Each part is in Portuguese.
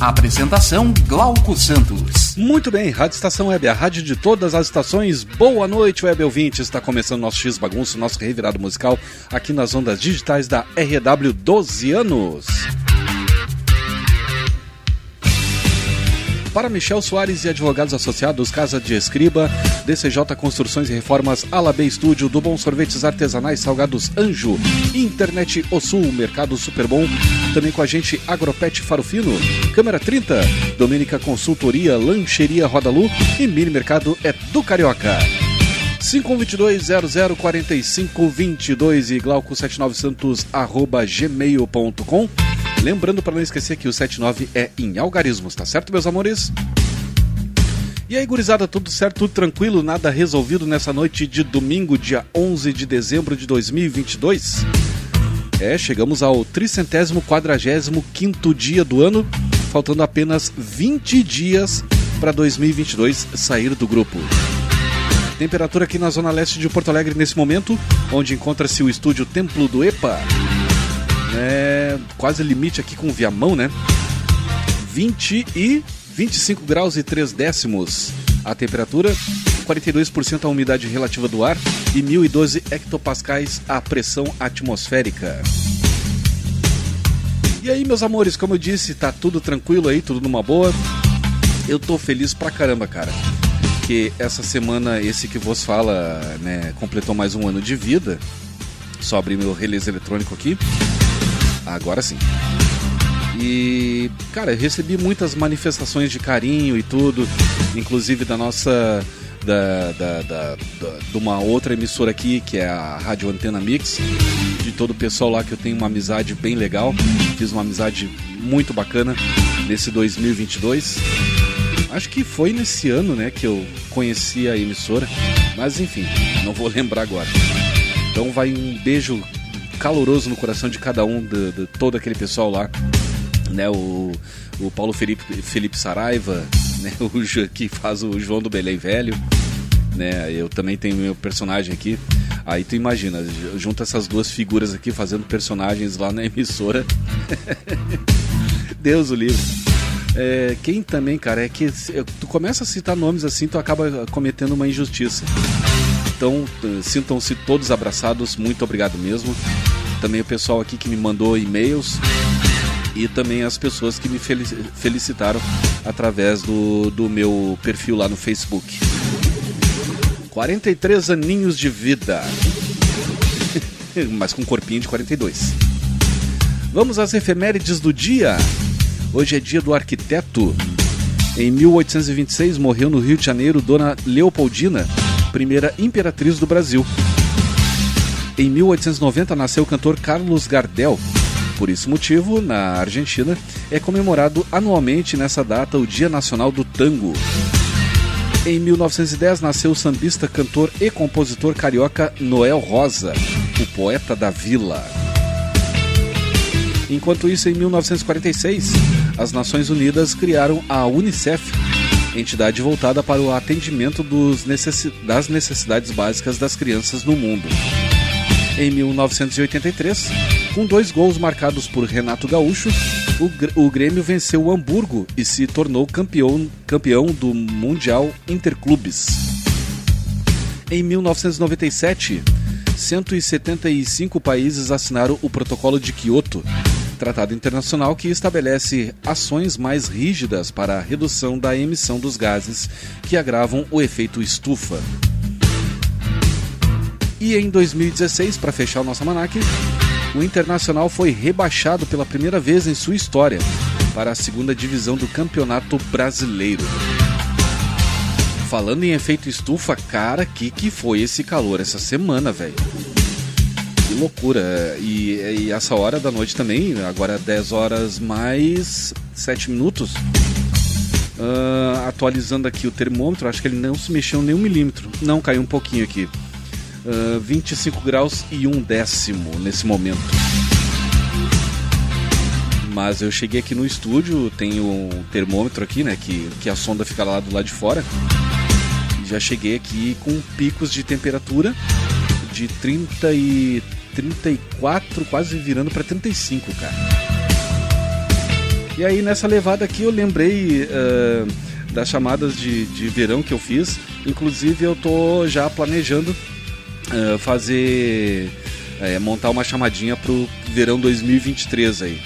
Apresentação Glauco Santos. Muito bem, Rádio Estação Web, a rádio de todas as estações. Boa noite, web ouvinte. Está começando nosso X Bagunço, nosso revirado musical aqui nas ondas digitais da RW 12 anos. Para Michel Soares e advogados associados, Casa de Escriba, DCJ Construções e Reformas, Alabê Estúdio, do Bom Sorvetes Artesanais Salgados Anjo, Internet O Sul, Mercado Super Bom, também com a gente Agropet Farofino, Câmera 30, Domênica Consultoria, Lancheria Rodalu e Mini Mercado é do Carioca. 5122-004522 e glauco79santos arroba gmail.com Lembrando para não esquecer que o 79 é em algarismos, tá certo, meus amores? E aí, gurizada, tudo certo, tudo tranquilo, nada resolvido nessa noite de domingo, dia 11 de dezembro de 2022? É, chegamos ao tricentésimo quadragésimo quinto dia do ano, faltando apenas 20 dias para 2022 sair do grupo. Temperatura aqui na zona leste de Porto Alegre nesse momento, onde encontra-se o estúdio Templo do EPA, é quase limite aqui com o Viamão, né? 20 e 25 graus e 3 décimos a temperatura, 42% a umidade relativa do ar e 1012 hectopascais a pressão atmosférica. E aí, meus amores, como eu disse, tá tudo tranquilo aí, tudo numa boa. Eu tô feliz pra caramba, cara. Que essa semana esse que vos fala, né, completou mais um ano de vida. Só abrir meu release eletrônico aqui. Agora sim. E, cara, eu recebi muitas manifestações de carinho e tudo, inclusive da nossa. Da, da, da, da, de uma outra emissora aqui, que é a Rádio Antena Mix, de todo o pessoal lá que eu tenho uma amizade bem legal. Fiz uma amizade muito bacana nesse 2022. Acho que foi nesse ano, né, que eu conheci a emissora, mas enfim, não vou lembrar agora. Então vai um beijo caloroso no coração de cada um, de, de todo aquele pessoal lá. Né, o, o Paulo Felipe, Felipe Saraiva, né, o que faz o João do Belém Velho. Né, eu também tenho meu personagem aqui. Aí tu imagina, junta essas duas figuras aqui fazendo personagens lá na emissora. Deus o livre. É, quem também, cara, é que tu começa a citar nomes assim, tu acaba cometendo uma injustiça. Então, sintam-se todos abraçados, muito obrigado mesmo. Também o pessoal aqui que me mandou e-mails e também as pessoas que me felicitaram através do, do meu perfil lá no Facebook. 43 aninhos de vida, mas com um corpinho de 42. Vamos às efemérides do dia. Hoje é dia do arquiteto. Em 1826 morreu no Rio de Janeiro Dona Leopoldina, primeira imperatriz do Brasil. Em 1890 nasceu o cantor Carlos Gardel. Por esse motivo, na Argentina, é comemorado anualmente nessa data o Dia Nacional do Tango. Em 1910 nasceu o sambista, cantor e compositor carioca Noel Rosa, o poeta da vila. Enquanto isso, em 1946, as Nações Unidas criaram a Unicef, entidade voltada para o atendimento necessi das necessidades básicas das crianças no mundo. Em 1983, com dois gols marcados por Renato Gaúcho, o, Grêmio venceu o Hamburgo e se tornou campeão, campeão do Mundial Interclubes. Em 1997, 175 países assinaram o Protocolo de Quioto, tratado internacional que estabelece ações mais rígidas para a redução da emissão dos gases que agravam o efeito estufa. E em 2016, para fechar o nosso almanac, o Internacional foi rebaixado pela primeira vez em sua história para a segunda divisão do Campeonato Brasileiro. Falando em efeito estufa, cara, que que foi esse calor essa semana, velho? Que loucura. E, e essa hora da noite também, agora 10 horas mais 7 minutos. Uh, atualizando aqui o termômetro, acho que ele não se mexeu nem um milímetro. Não, caiu um pouquinho aqui. Uh, 25 graus e um décimo nesse momento. Mas eu cheguei aqui no estúdio, tem um termômetro aqui, né? Que, que a sonda fica lá do lado de fora. Já cheguei aqui com picos de temperatura de 30 e 34, quase virando para 35, cara. E aí nessa levada aqui eu lembrei uh, das chamadas de, de verão que eu fiz. Inclusive eu tô já planejando uh, fazer uh, montar uma chamadinha pro verão 2023 aí.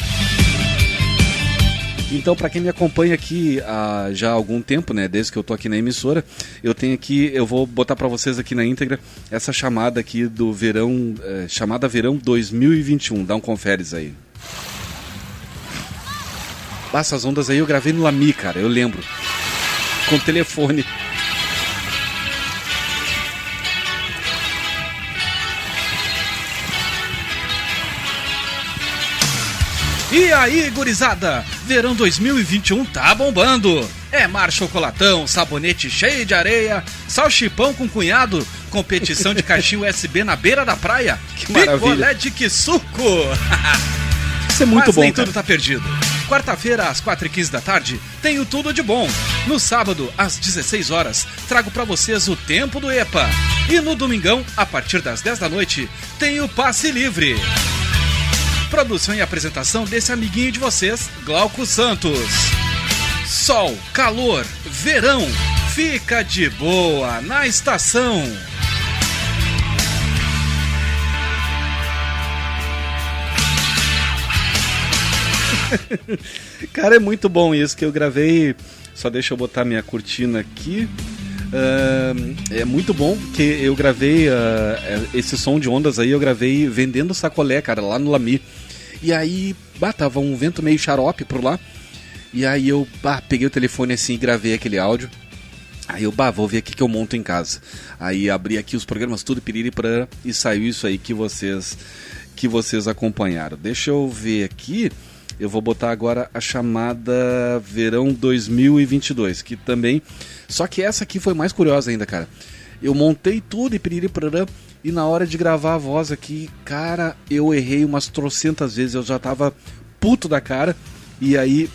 Então, para quem me acompanha aqui há já há algum tempo, né, desde que eu tô aqui na emissora, eu tenho aqui, eu vou botar para vocês aqui na íntegra essa chamada aqui do verão, é, chamada verão 2021. Dá um conferes aí. Essas ondas aí eu gravei no Lami, cara, eu lembro. Com telefone. E aí, gurizada? Verão 2021 tá bombando. É mar chocolatão, sabonete cheio de areia, salchipão com cunhado, competição de caixinha USB na beira da praia, que picolé de que suco. Isso é muito Mas bom, nem cara. tudo tá perdido. Quarta-feira, às 4h15 da tarde, tenho tudo de bom. No sábado, às 16 horas, trago para vocês o tempo do EPA. E no domingão, a partir das 10 da noite, tem o passe livre. Produção e apresentação desse amiguinho de vocês, Glauco Santos. Sol, calor, verão, fica de boa na estação. Cara, é muito bom isso que eu gravei. Só deixa eu botar minha cortina aqui. É muito bom que eu gravei uh, esse som de ondas aí, eu gravei vendendo sacolé, cara, lá no Lami. E aí, bah, tava um vento meio xarope por lá. E aí eu bah, peguei o telefone assim e gravei aquele áudio. Aí eu, bah, vou ver aqui que eu monto em casa. Aí abri aqui os programas tudo piriri pra, e saiu isso aí que vocês que vocês acompanharam. Deixa eu ver aqui. Eu vou botar agora a chamada Verão 2022, que também. Só que essa aqui foi mais curiosa ainda, cara. Eu montei tudo e piriri parará, e na hora de gravar a voz aqui, cara, eu errei umas trocentas vezes. Eu já tava puto da cara. E aí.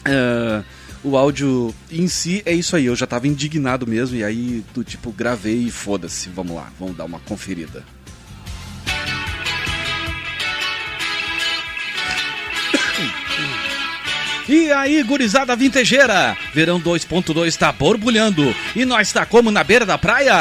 Uh, o áudio em si é isso aí, eu já tava indignado mesmo, e aí do tipo, gravei e foda-se, vamos lá, vamos dar uma conferida. E aí, gurizada vintejeira? Verão 2.2 tá borbulhando e nós tá como na beira da praia?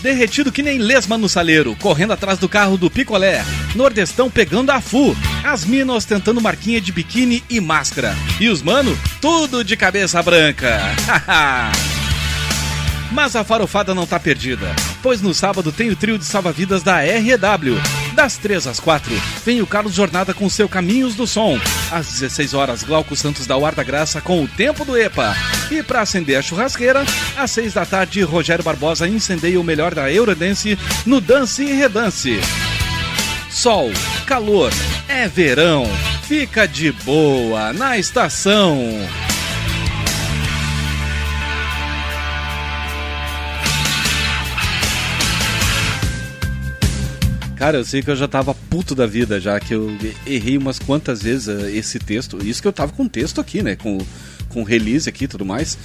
Derretido que nem lesma no saleiro, correndo atrás do carro do picolé. Nordestão pegando a fu. As minas tentando marquinha de biquíni e máscara. E os mano, tudo de cabeça branca. Mas a farofada não tá perdida, pois no sábado tem o trio de salva-vidas da REW. Das 3 às 4, vem o Carlos Jornada com seu Caminhos do Som. Às 16 horas, Glauco Santos da Ar da Graça com o Tempo do EPA. E para acender a churrasqueira, às 6 da tarde, Rogério Barbosa incendeia o melhor da Eurodance no Dance e Redance. Sol, calor, é verão, fica de boa na estação. Cara, eu sei que eu já tava puto da vida já, que eu errei umas quantas vezes uh, esse texto. Isso que eu tava com texto aqui, né? Com, com release aqui e tudo mais.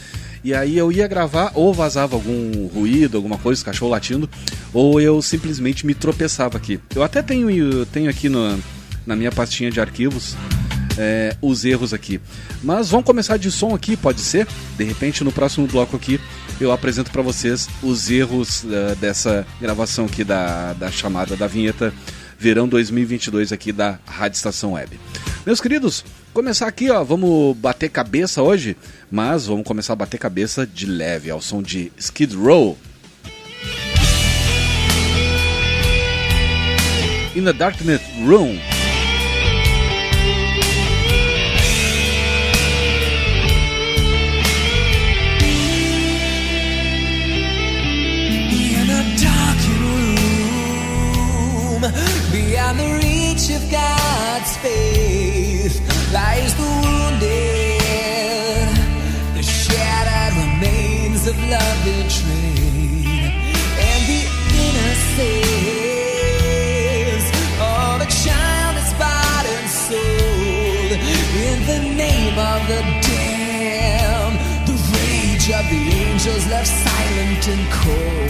E aí eu ia gravar, ou vazava algum ruído, alguma coisa, cachorro latindo, ou eu simplesmente me tropeçava aqui. Eu até tenho, tenho aqui no, na minha pastinha de arquivos é, os erros aqui. Mas vamos começar de som aqui, pode ser? De repente no próximo bloco aqui eu apresento para vocês os erros uh, dessa gravação aqui da, da chamada da vinheta Verão 2022 aqui da Rádio Estação Web. Meus queridos, começar aqui, ó, vamos bater cabeça hoje, mas vamos começar a bater cabeça de leve ao som de Skid Row. In the Darknet Room. faith lies the wounded, the shattered remains of love betrayed, and the innocence of a and in the name of the damned. The rage of the angels left silent and cold.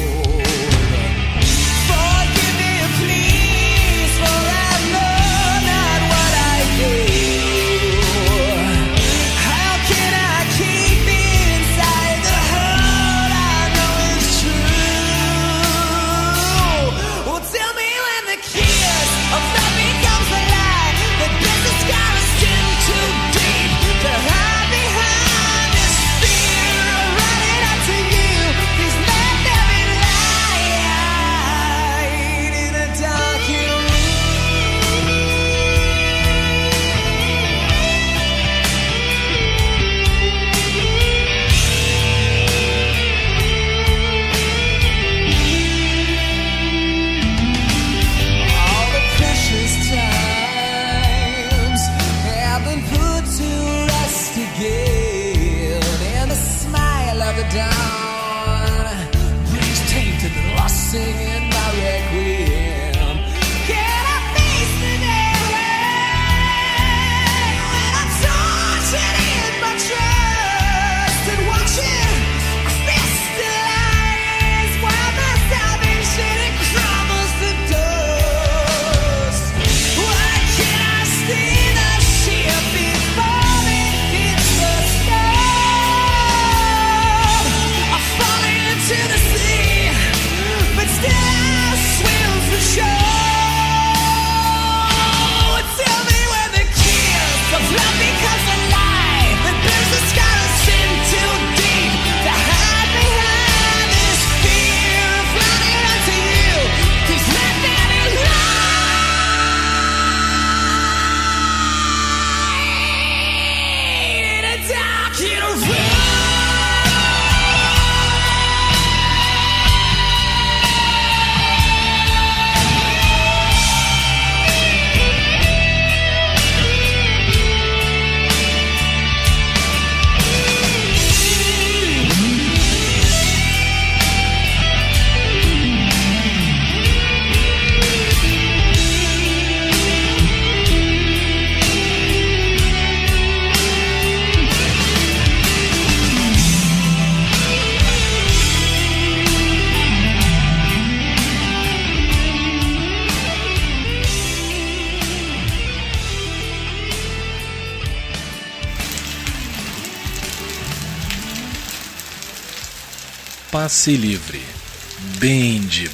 Passe livre. Bem de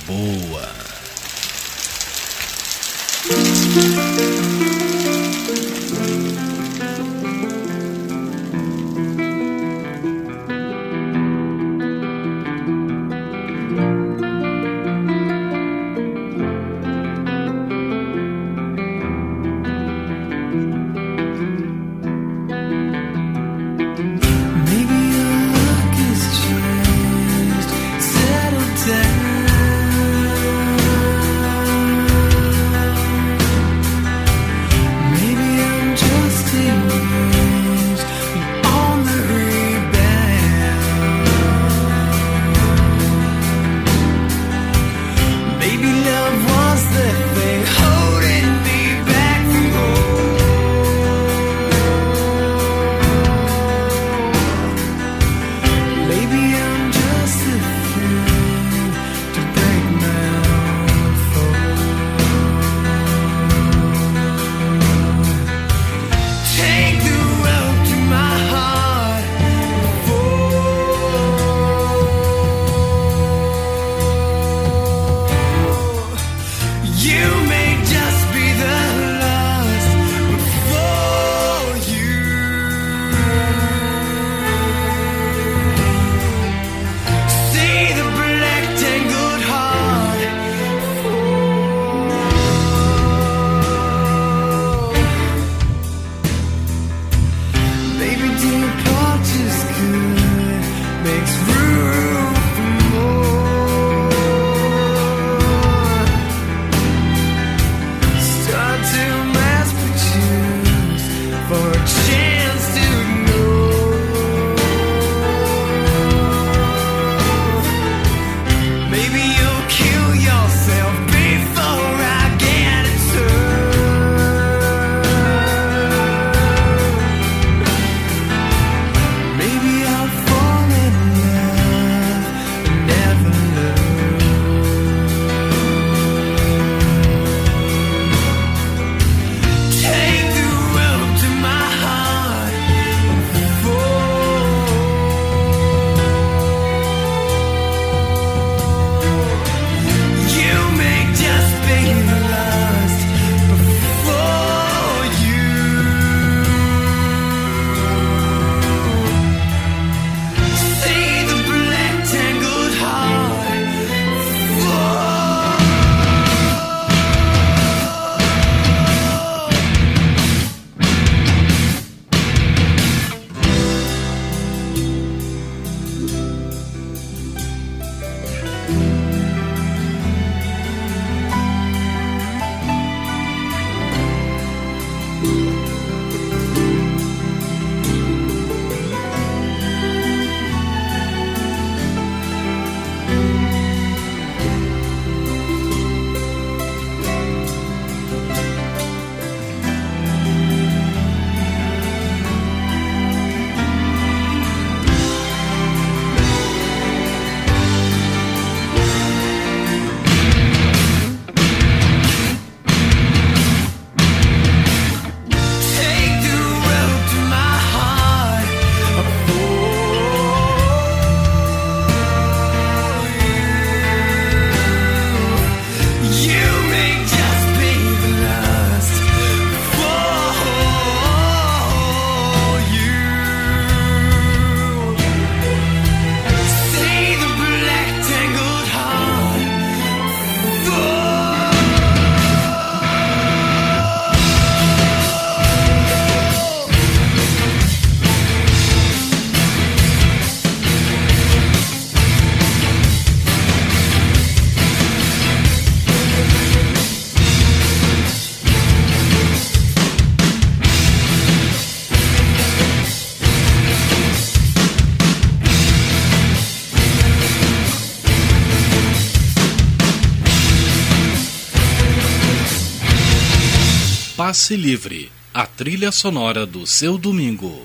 passe livre, a trilha sonora do seu domingo.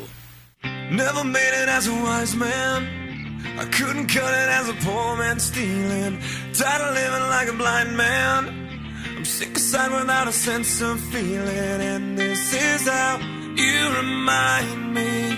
Never made it as a wise man. I couldn't cut it as a poor man stealing. Tired of living like a blind man. I'm sick aside without a sense of feeling. And this is how you remind me.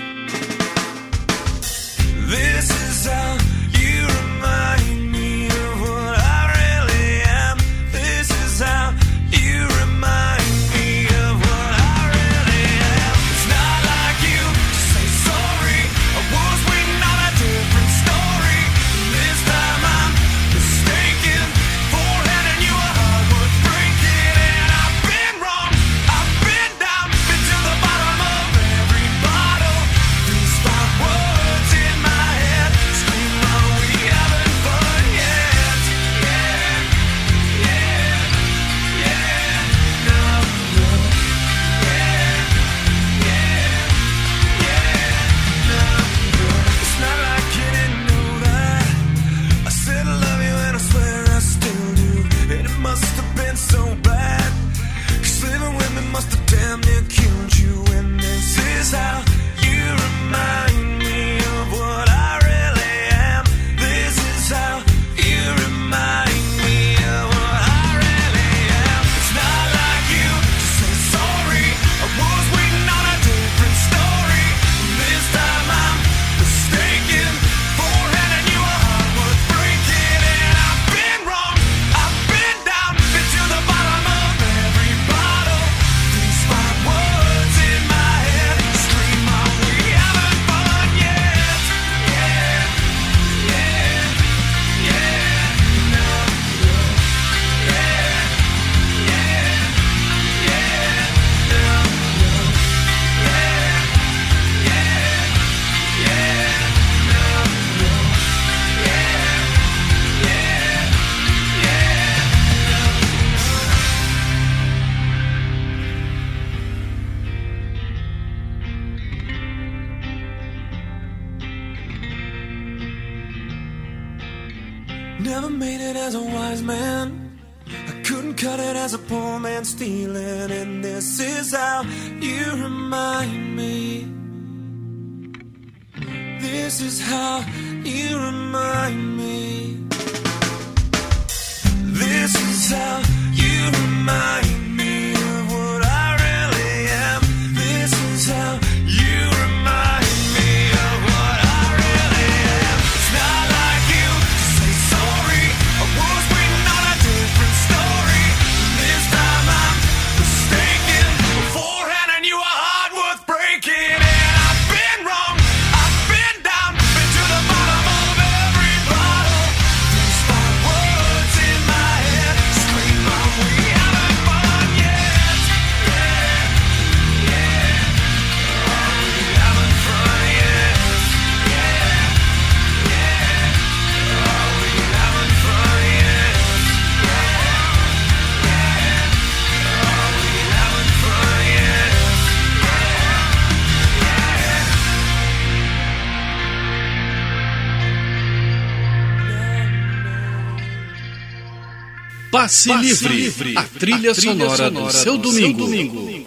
Passe, Passe livre. livre. A trilha, a trilha sonora, sonora, do seu domingo. Seu domingo.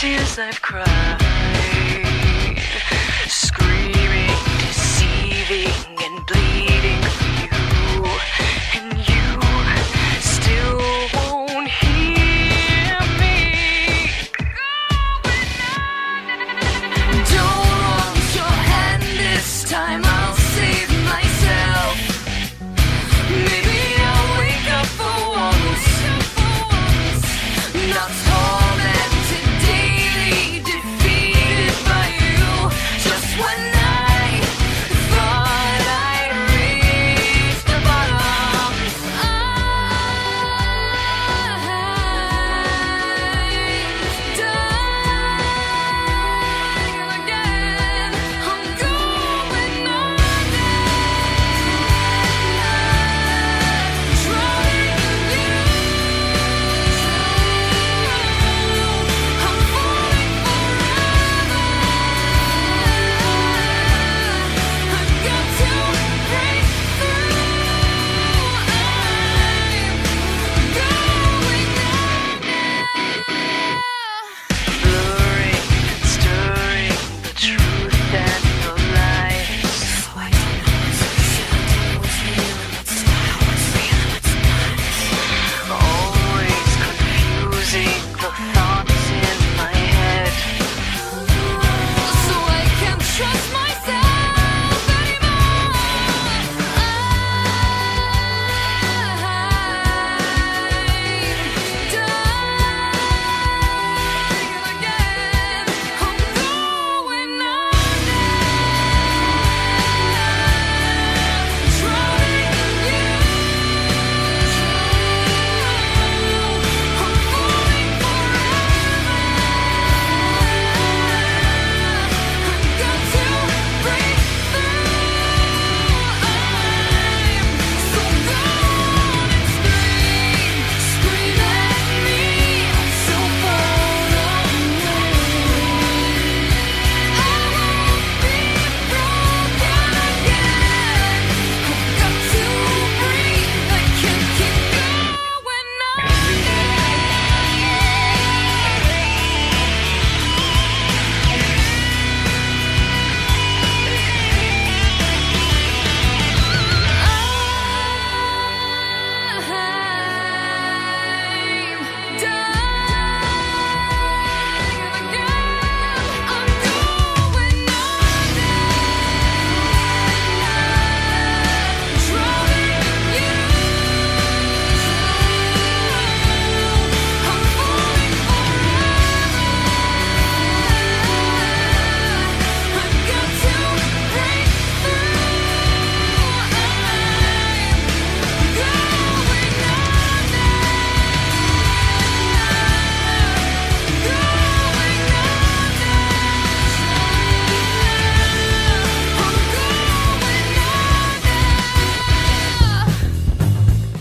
Tears I've cried.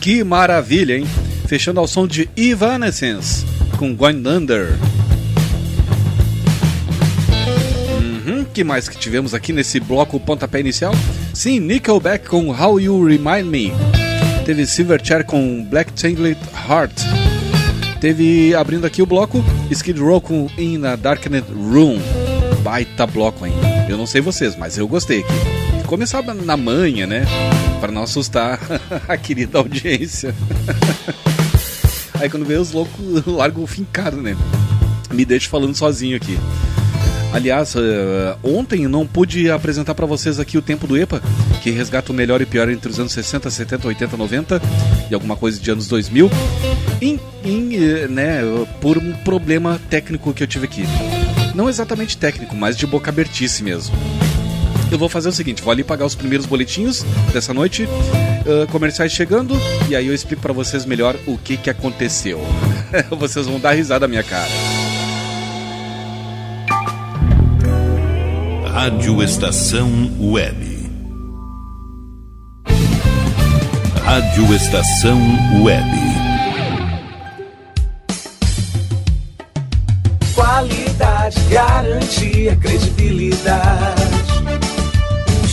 Que maravilha, hein? Fechando ao som de Evanescence com Going. Uhum, que mais que tivemos aqui nesse bloco pontapé inicial? Sim, Nickelback com How You Remind Me. Teve Silverchair com Black Tangled Heart. Teve, abrindo aqui o bloco, Skid Row com In a Darkened Room. Baita bloco, hein? Eu não sei vocês, mas eu gostei aqui. Começava na manhã, né? Para não assustar a querida audiência. Aí quando vê os loucos, largam o fincado, né? Me deixa falando sozinho aqui. Aliás, eh, ontem não pude apresentar para vocês aqui o tempo do EPA, que resgata o melhor e pior entre os anos 60, 70, 80, 90 e alguma coisa de anos 2000, em, em, eh, né, por um problema técnico que eu tive aqui. Não exatamente técnico, mas de boca abertice mesmo. Eu vou fazer o seguinte, vou ali pagar os primeiros boletinhos dessa noite, eh, comerciais chegando, e aí eu explico para vocês melhor o que, que aconteceu. vocês vão dar risada da minha cara. Rádio Estação Web. Rádio Estação Web. Qualidade, garantia, credibilidade.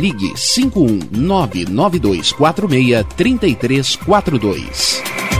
ligue 51992463342.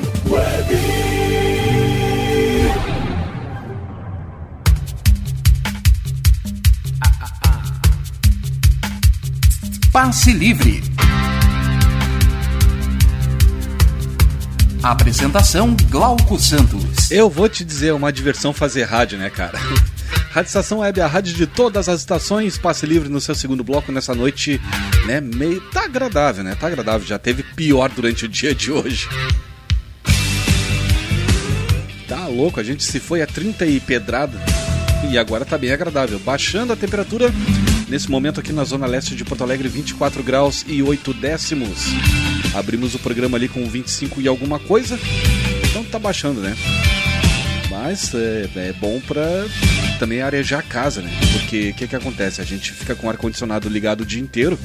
Passe Livre. Apresentação Glauco Santos. Eu vou te dizer, é uma diversão fazer rádio, né, cara? Rádio Estação Web, a rádio de todas as estações, passe livre no seu segundo bloco nessa noite, né? Meio. Tá agradável, né? Tá agradável. Já teve pior durante o dia de hoje. Tá louco, a gente se foi a 30 e pedrada. E agora tá bem agradável. Baixando a temperatura nesse momento aqui na zona leste de Porto Alegre, 24 graus e 8 décimos. Abrimos o programa ali com 25 e alguma coisa. Então tá baixando, né? Mas é, é bom pra também arejar a casa, né? Porque o que, que acontece? A gente fica com o ar-condicionado ligado o dia inteiro.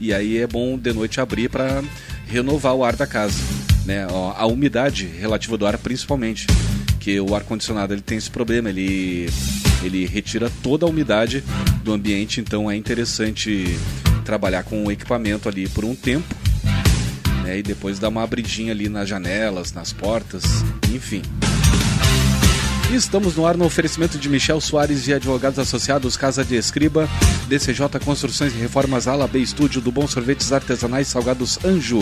E aí é bom de noite abrir para renovar o ar da casa, né? A umidade relativa do ar principalmente, que o ar condicionado ele tem esse problema, ele ele retira toda a umidade do ambiente, então é interessante trabalhar com o equipamento ali por um tempo, né? E depois dar uma abridinha ali nas janelas, nas portas, enfim. Estamos no ar no oferecimento de Michel Soares e advogados associados Casa de Escriba, DCJ Construções e Reformas Ala B Estúdio do Bom Sorvetes Artesanais Salgados Anjo,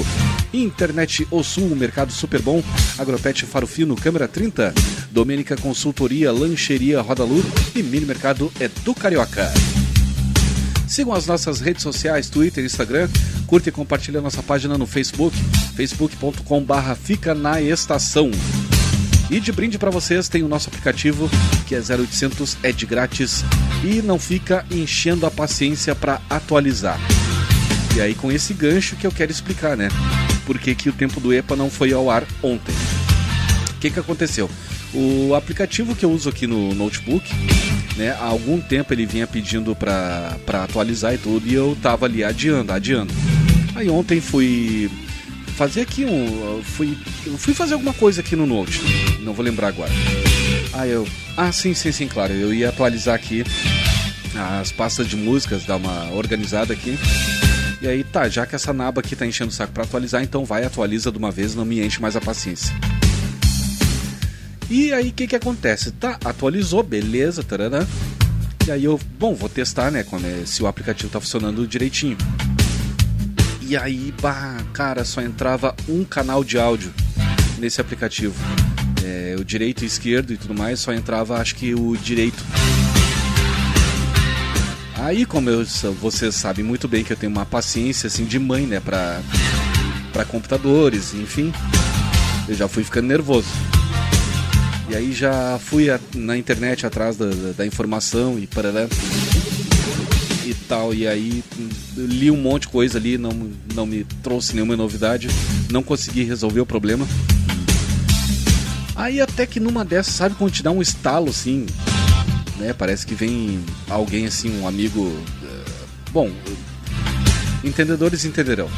Internet O Sul, Mercado Super Bom, Agropet Faro Fino, Câmera 30, Domênica Consultoria, Lancheria Rodalu e Mini Mercado é do Carioca. Sigam as nossas redes sociais, Twitter, Instagram. Curte e compartilhe a nossa página no Facebook, facebook.com barra Fica na Estação. E de brinde para vocês tem o nosso aplicativo que é 0800, é de grátis e não fica enchendo a paciência para atualizar. E aí com esse gancho que eu quero explicar, né? Por que, que o tempo do EPA não foi ao ar ontem? O que, que aconteceu? O aplicativo que eu uso aqui no notebook, né, há algum tempo ele vinha pedindo para atualizar e tudo, e eu tava ali adiando, adiando. Aí ontem fui fazer aqui um. Fui, eu fui fazer alguma coisa aqui no Note, não vou lembrar agora. Aí eu. Ah, sim, sim, sim, claro. Eu ia atualizar aqui as pastas de músicas, dar uma organizada aqui. E aí, tá, já que essa naba aqui tá enchendo o saco pra atualizar, então vai, atualiza de uma vez, não me enche mais a paciência. E aí, o que que acontece? Tá, atualizou, beleza, taranã. E aí eu, bom, vou testar, né, quando é- se o aplicativo tá funcionando direitinho. E aí, bah, cara, só entrava um canal de áudio nesse aplicativo. É, o direito e esquerdo e tudo mais, só entrava, acho que o direito. Aí, como eu, vocês sabem muito bem que eu tenho uma paciência assim de mãe, né, pra, pra computadores, enfim, eu já fui ficando nervoso. E aí já fui a- na internet atrás da, da, da informação e parará e tal. E aí li um monte de coisa ali, não, não me trouxe nenhuma novidade, não consegui resolver o problema. Aí até que numa dessas, sabe quando te dá um estalo assim, né? Parece que vem alguém assim, um amigo. eh, bom, entendedores entenderão.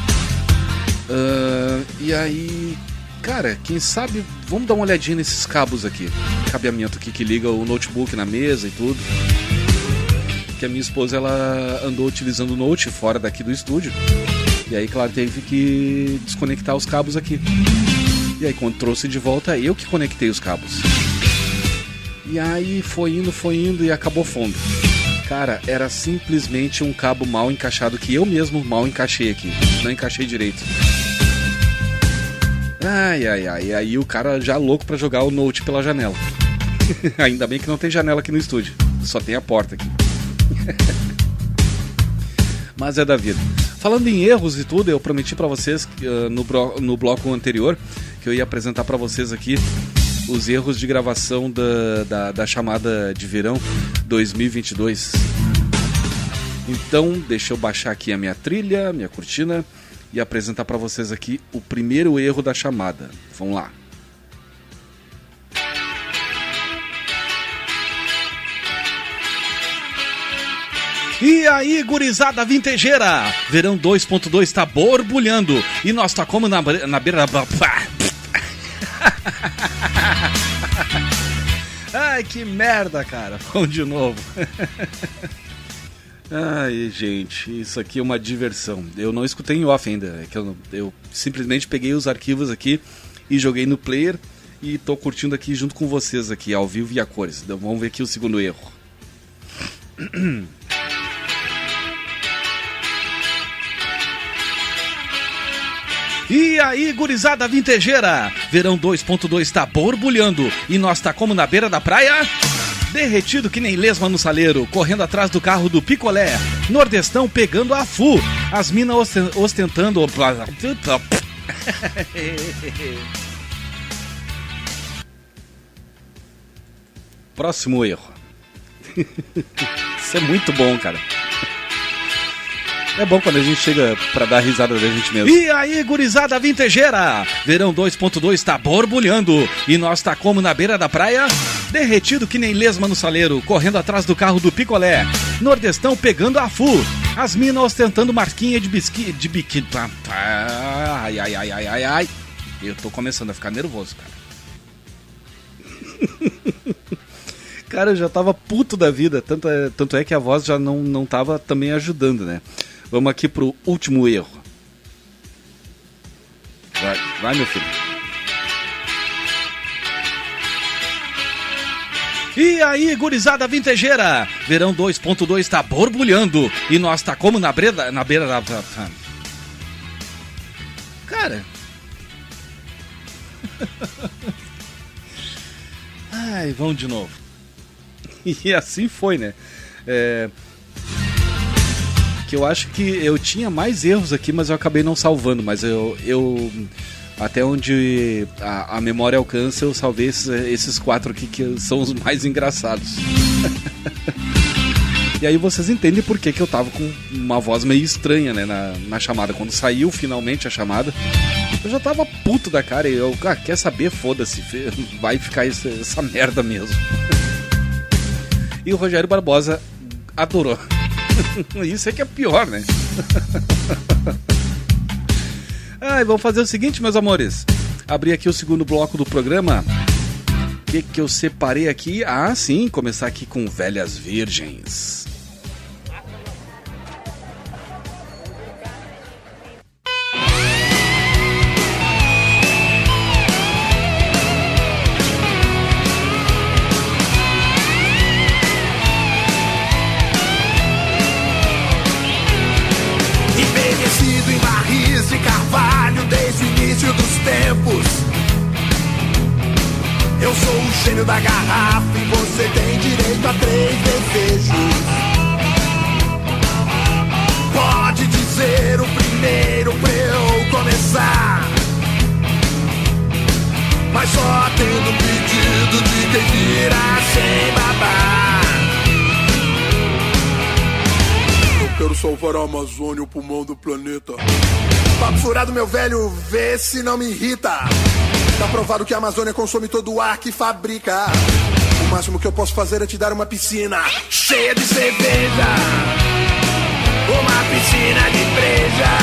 Ah, e aí, cara, quem sabe, vamos dar uma olhadinha nesses cabos aqui. Cabeamento aqui que liga o notebook na mesa e tudo. Que a minha esposa ela andou utilizando o note fora daqui do estúdio. E aí, claro, teve que desconectar os cabos aqui. E aí, quando trouxe de volta, eu que conectei os cabos. E aí foi indo, foi indo e acabou fundo. Cara, era simplesmente um cabo mal encaixado que eu mesmo mal encaixei aqui. Não encaixei direito. Ai, ai, ai. E aí o cara já louco pra jogar o Note pela janela. Ainda bem que não tem janela aqui no estúdio. Só tem a porta aqui. Mas é da vida. Falando em erros e tudo, eu prometi pra vocês ah, no, no bloco anterior que eu ia apresentar pra vocês aqui os erros de gravação da, da, da chamada de verão 2022. Então, deixa eu baixar aqui a minha trilha, minha cortina e apresentar pra vocês aqui o primeiro erro da chamada. Vamos lá. E aí, gurizada vintejeira! Verão 2.2 tá borbulhando e nós tá como na, na beira da... Ai, que merda, cara. Vamos de novo. Ai, gente, isso aqui é uma diversão. Eu não escutei em off ainda. É que eu, eu simplesmente peguei os arquivos aqui e joguei no player e tô curtindo aqui junto com vocês aqui, ao vivo e a cores. Então, vamos ver aqui o segundo erro. E aí, gurizada vintejeira! Verão 2.2 tá borbulhando e nós tá como na beira da praia? Derretido que nem lesma no saleiro, correndo atrás do carro do picolé. Nordestão pegando a fu. As minas osten- ostentando. Próximo erro. Isso é muito bom, cara. É bom quando a gente chega pra dar risada da gente mesmo. E aí, gurizada vintejeira! Verão 2.2 tá borbulhando e nós tá como na beira da praia, derretido que nem lesma no saleiro, correndo atrás do carro do picolé. Nordestão pegando a fu. As minas ostentando marquinha de bisqui... de biquíni. Ah, ah, Ai, ai, ai, ai, ai, ai. Eu tô começando a ficar nervoso, cara. Cara, eu já tava puto da vida, tanto é, tanto é que a voz já não, não tava também ajudando, né? Vamos aqui pro último erro. Vai, vai meu filho. E aí, gurizada vintejeira? Verão 2.2 tá borbulhando e nós tá como na beira, na beira da... Cara... Ai, vamos de novo. E assim foi, né? É... Que eu acho que eu tinha mais erros aqui, mas eu acabei não salvando. Mas eu, eu até onde a, a memória alcança, eu salvei esses, esses quatro aqui que são os mais engraçados. e aí vocês entendem por que, que eu tava com uma voz meio estranha, né, na, na chamada. Quando saiu finalmente a chamada, eu já tava puto da cara e eu, ah, quer saber, foda-se, vai ficar essa, essa merda mesmo. E o Rogério Barbosa adorou. Isso é que é pior, né? Ai, vamos fazer o seguinte, meus amores. Abrir aqui o segundo bloco do programa. O que, que eu separei aqui? Ah, sim, começar aqui com Velhas Virgens. Gênio da garrafa e você tem direito a três desejos. Pode dizer o primeiro pra eu começar. Mas só tendo pedido de quem vira sem babar. Eu quero salvar a Amazônia, o pulmão do planeta. Papo furado, meu velho, vê se não me irrita. Tá provado que a Amazônia consome todo o ar que fabrica. O máximo que eu posso fazer é te dar uma piscina cheia de cerveja. Uma piscina de breja.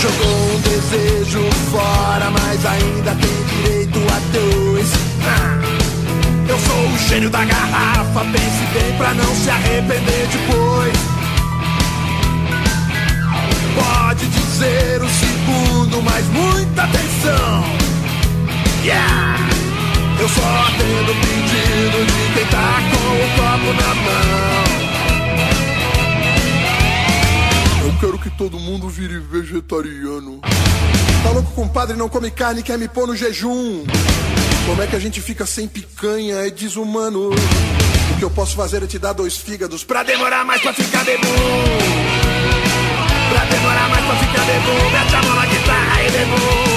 Jogou um desejo fora, mas ainda tem direito a dois. Ah. Eu sou o gênio da garrafa, pense bem pra não se arrepender depois. Pode dizer o segundo, mas muita atenção. Yeah! Eu só atendo pedido de quem tá com o copo na mão. Eu quero que todo mundo vire vegetariano. Tá louco, compadre? Não come carne, quer me pôr no jejum. Como é que a gente fica sem picanha? É desumano. O que eu posso fazer é te dar dois fígados pra demorar mais pra ficar debum. Debum. Mete a mão na debum.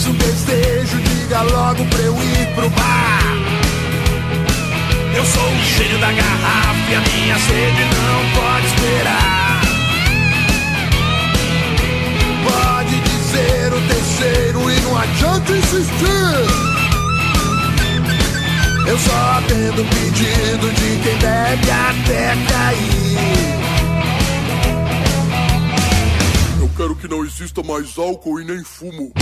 Mais um desejo. Diga logo pra eu ir pro bar. Eu sou o gênio da garrafa e a minha sede não pode esperar. Pode dizer o terceiro e não adianta insistir. Eu só atendo pedido de quem bebe até cair. Eu quero que não exista mais álcool e nem fumo.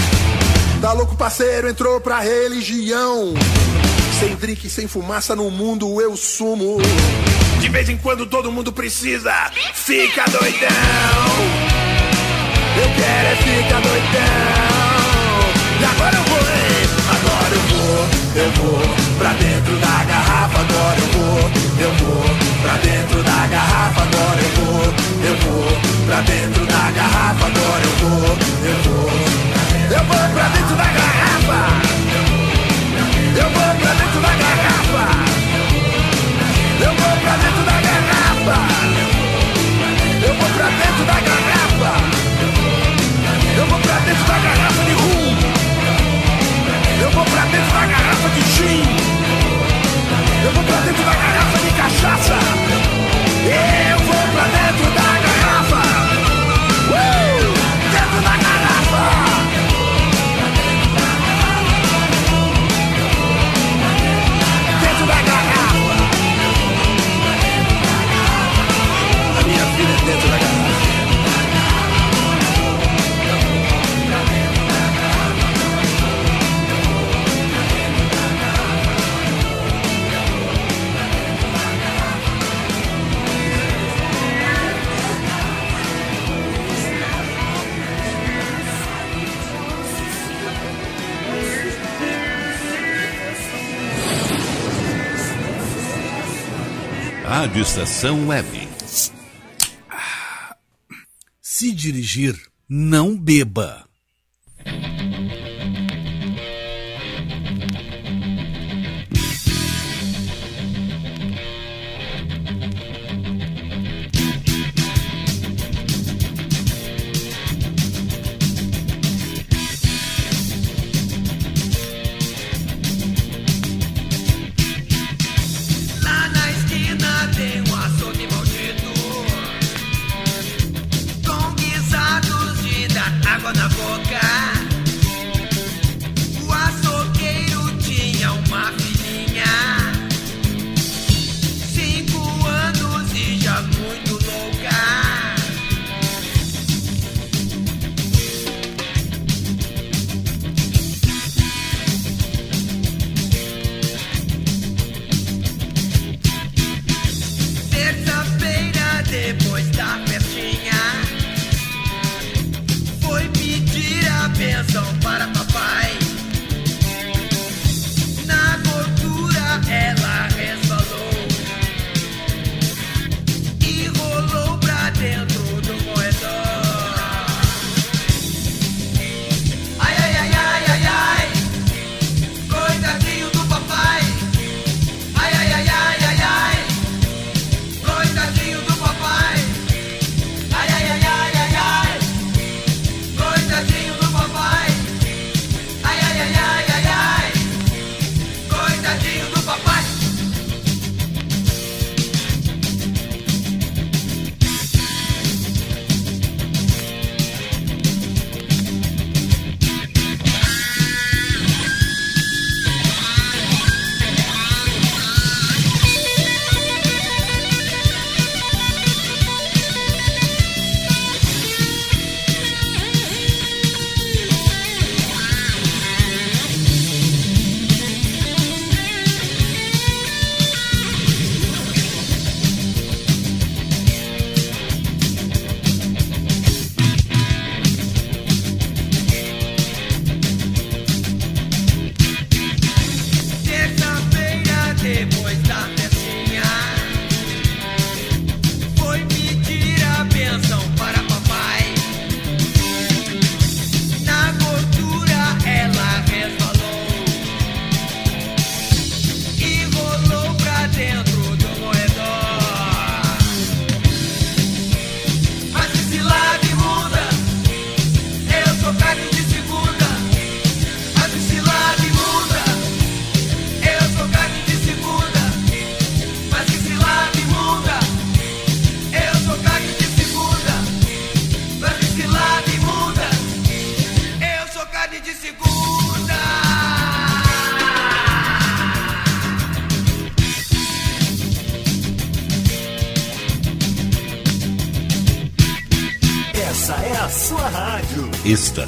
Tá louco, parceiro, entrou pra religião. Sem drink, sem fumaça no mundo eu sumo. De vez em quando todo mundo precisa, fica doidão. Eu quero é ficar doidão. E agora eu vou, hein? Agora eu vou, eu vou pra dentro da garrafa. Agora eu vou, eu vou pra dentro da garrafa. Agora eu vou, eu vou pra dentro da garrafa. Agora eu vou, eu vou. Eu vou pra dentro da garrafa. Eu vou pra dentro da garrafa. Eu vou pra dentro da garrafa. Eu vou pra dentro da garrafa. Eu vou pra dentro da garrafa de rum. Eu vou pra dentro da garrafa de gin. Eu vou pra dentro da garrafa de cachaça. Rádio Estação Web. Se dirigir, não beba.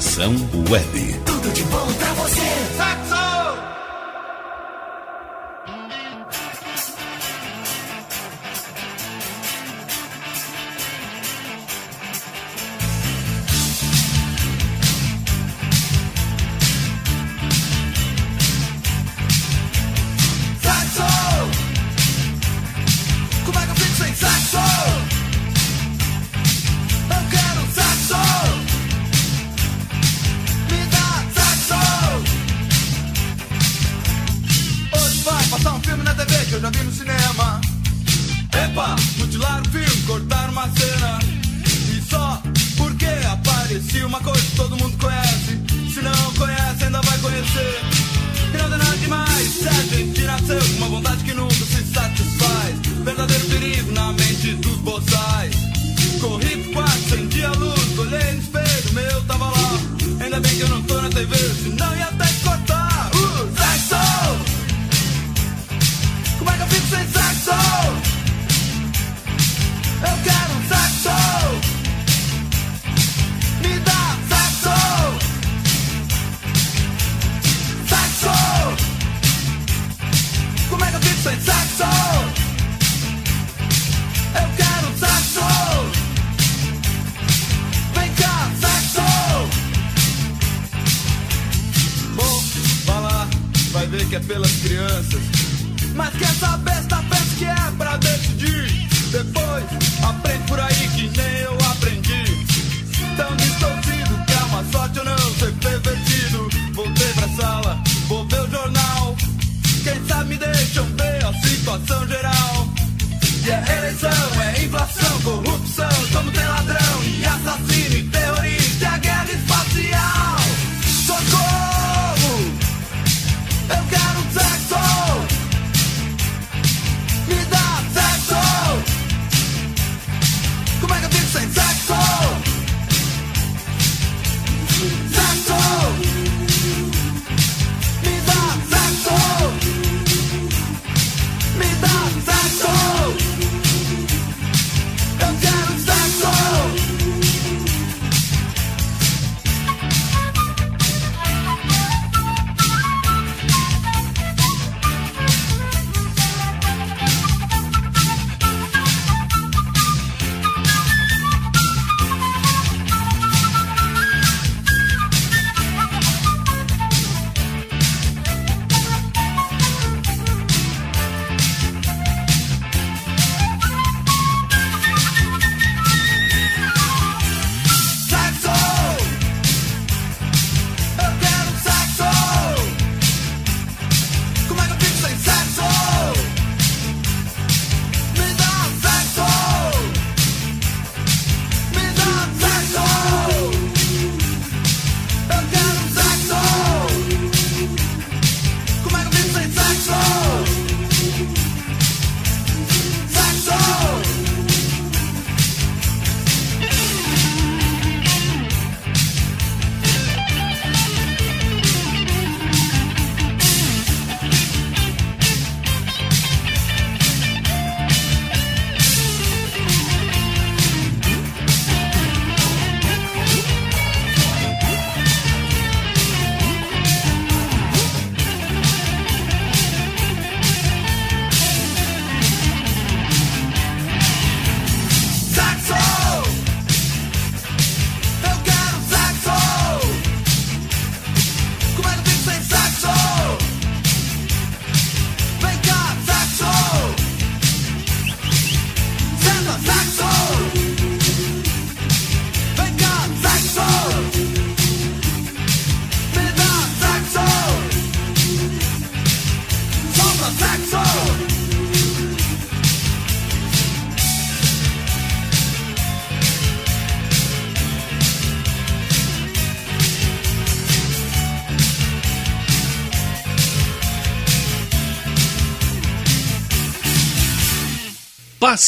Estação Web.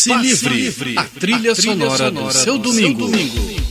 Se, livre. livre. A trilha, a trilha sonora, sonora, do seu domingo. Seu domingo.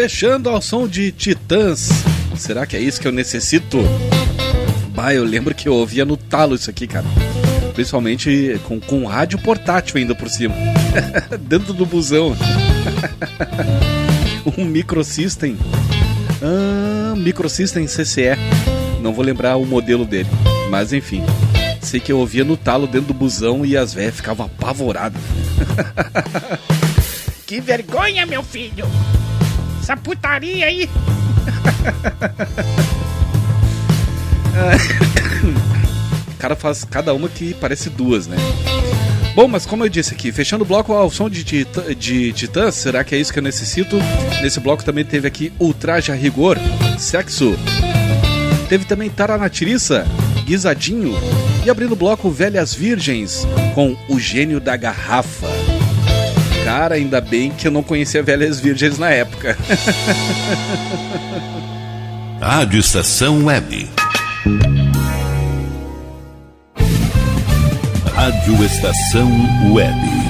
Fechando ao som de Titãs. Será que é isso que eu necessito? Bah, eu lembro que eu ouvia no talo isso aqui, cara. Principalmente com, com rádio portátil ainda por cima. Dentro do busão. um microsystem. Ah, microsystem CCE. Não vou lembrar o modelo dele. Mas enfim. Sei que eu ouvia no talo dentro do busão e as velhas ficavam apavoradas. Que vergonha, meu filho! Essa putaria aí! O cara faz cada uma que parece duas, né? Bom, mas como eu disse aqui, fechando o bloco ao som de, titã, de Titãs, será que é isso que eu necessito? Nesse bloco também teve aqui Ultraje a Rigor, Sexo. Teve também Taranatiriça, Guisadinho. E abrindo o bloco Velhas Virgens, com O Gênio da Garrafa. Cara, ainda bem que eu não conhecia Velhas Virgens na época. Rádio Estação Web. Rádio Estação Web.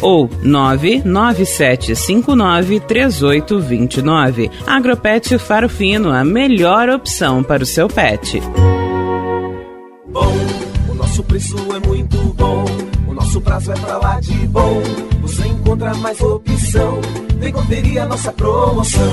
ou 997593829. Agropet Faro Fino, a melhor opção para o seu pet. Bom, o nosso preço é muito bom. O nosso prazo é pra lá de bom. Você encontra mais opção. Vem conferir a nossa promoção.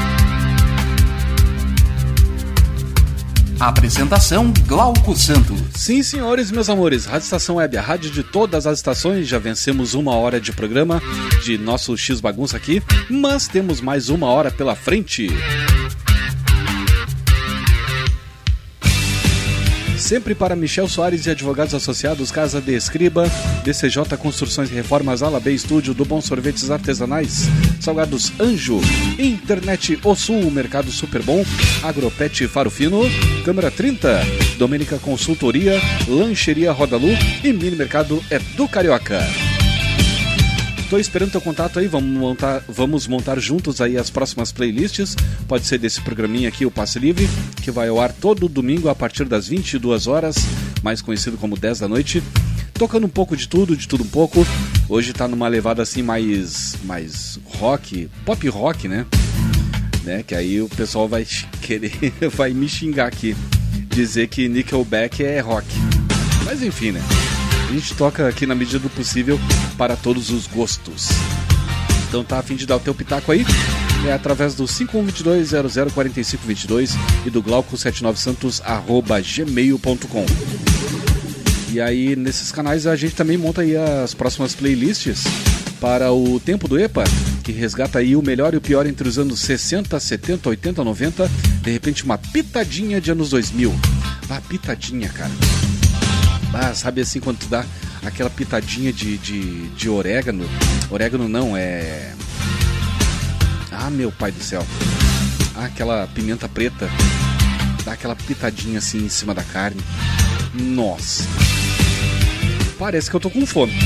Apresentação Glauco Santos. Sim, senhores, meus amores, Rádio Estação Web, a rádio de todas as estações. Já vencemos uma hora de programa de nosso X Bagunça aqui, mas temos mais uma hora pela frente. Sempre para Michel Soares e advogados associados, Casa de Escriba, DCJ Construções e Reformas, Ala B Estúdio, do Bom Sorvetes Artesanais, Salgados Anjo, Internet O Sul, Mercado Super Bom, Agropet Faro Fino, Câmara 30, Domênica Consultoria, Lancheria Rodalu e Mini Mercado é do Carioca. Tô esperando teu contato aí, vamos montar, vamos montar juntos aí as próximas playlists. Pode ser desse programinha aqui, o Passe Livre, que vai ao ar todo domingo a partir das 22 horas. mais conhecido como 10 da noite. Tocando um pouco de tudo, de tudo um pouco. Hoje tá numa levada assim mais mais rock, pop rock, né? né? Que aí o pessoal vai querer vai me xingar aqui, dizer que Nickelback é rock. Mas enfim, né? A gente toca aqui na medida do possível para todos os gostos. Então tá a fim de dar o teu pitaco aí? É através do 5122-004522 e do glauco79santos.gmail.com E aí, nesses canais, a gente também monta aí as próximas playlists para o Tempo do EPA, que resgata aí o melhor e o pior entre os anos 60, 70, 80, 90, de repente uma pitadinha de anos 2000. Ah, pitadinha, cara. Ah, sabe assim quando tu dá aquela pitadinha de, de, de orégano? Orégano não, é. Ah, meu pai do céu. Ah, aquela pimenta preta. Dá aquela pitadinha assim em cima da carne. Nossa. Parece que eu tô com fome.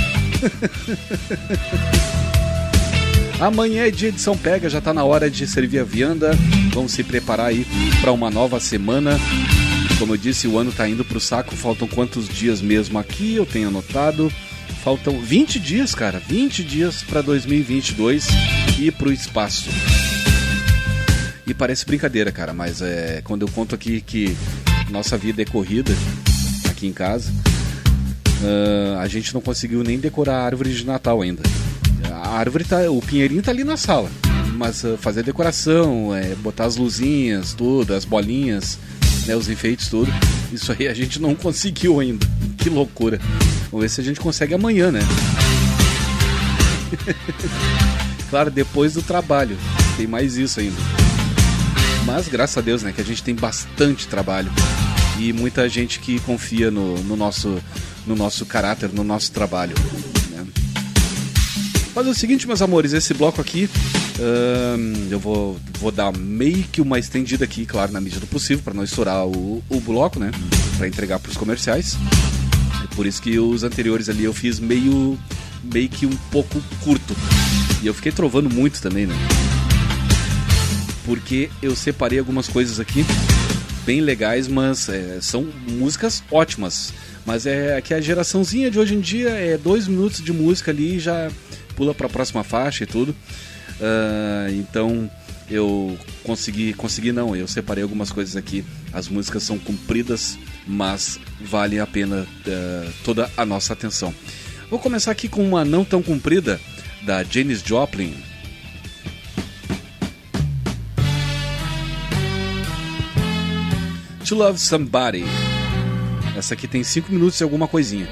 Amanhã é dia de São Pega, já tá na hora de servir a vianda. Vamos se preparar aí para uma nova semana. Como eu disse, o ano tá indo pro saco. Faltam quantos dias mesmo aqui? Eu tenho anotado. Faltam 20 dias, cara. 20 dias para 2022 e pro espaço. E parece brincadeira, cara, mas é quando eu conto aqui que nossa vida é corrida aqui em casa, ah, a gente não conseguiu nem decorar a árvore de Natal ainda. A árvore tá, o pinheirinho tá ali na sala, mas ah, fazer decoração, é, botar as luzinhas, tudo, as bolinhas, né, os enfeites, tudo, isso aí a gente não conseguiu ainda. Que loucura. Vamos ver se a gente consegue amanhã, né? claro, depois do trabalho. Tem mais isso ainda. Mas graças a Deus, né, que a gente tem bastante trabalho e muita gente que confia no, no nosso, no nosso caráter, no nosso trabalho. Mas é o seguinte, meus amores, esse bloco aqui ahn, eu vou, vou dar meio que uma estendida aqui, claro, na medida do possível, para não estourar o, o bloco, né? Para entregar para os comerciais. É por isso que os anteriores ali eu fiz meio, meio que um pouco curto. E eu fiquei trovando muito também, né? Porque eu separei algumas coisas aqui bem legais, mas é, são músicas ótimas. Mas é que a geraçãozinha de hoje em dia é dois minutos de música ali já pula para a próxima faixa e tudo. Ah, então eu consegui, consegui não, eu separei algumas coisas aqui. As músicas são compridas, mas valem a pena ah, toda a nossa atenção. Vou começar aqui com uma não tão comprida da Janis Joplin. To Love Somebody. Essa aqui tem 5 minutos e alguma coisinha.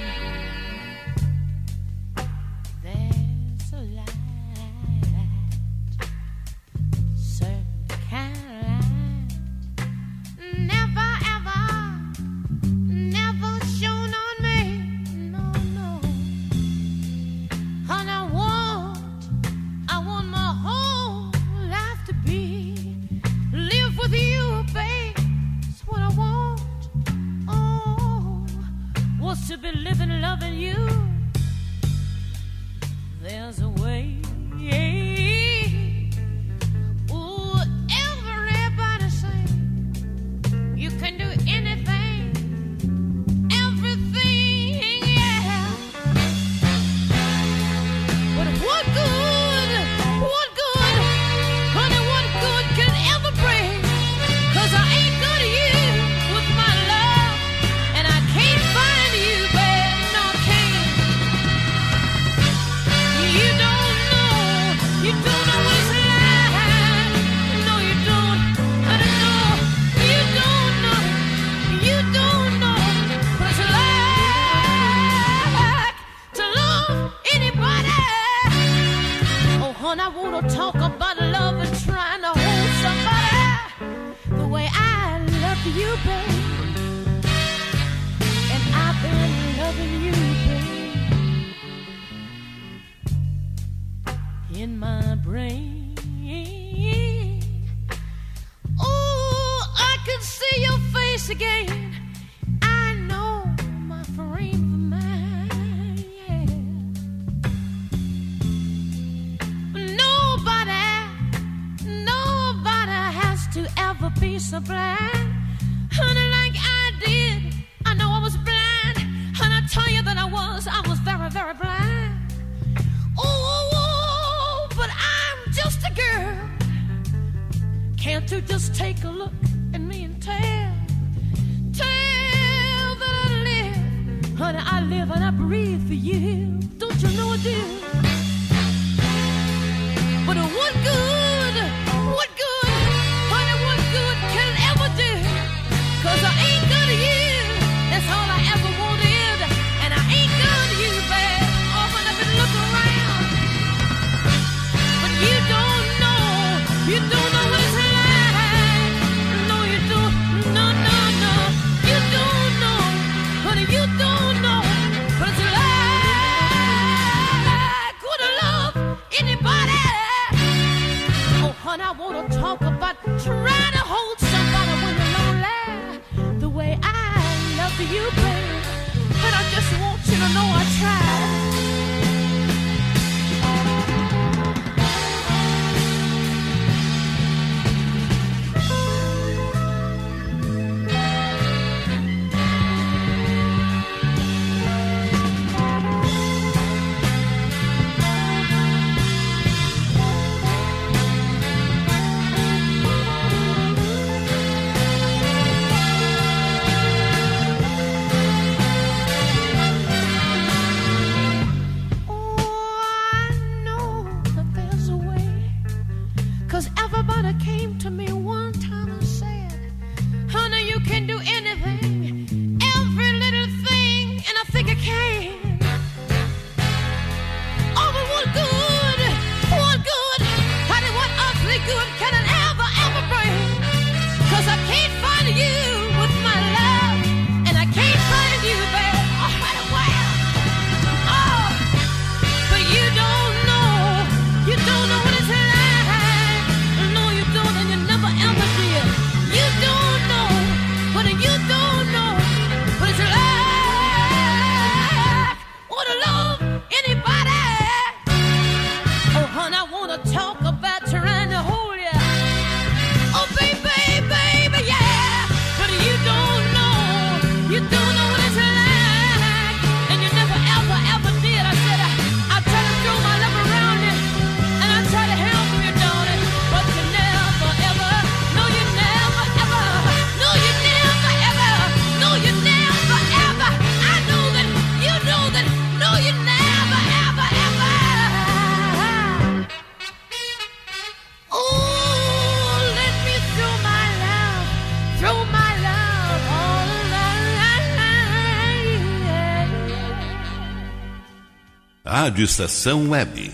Rádio Estação Web.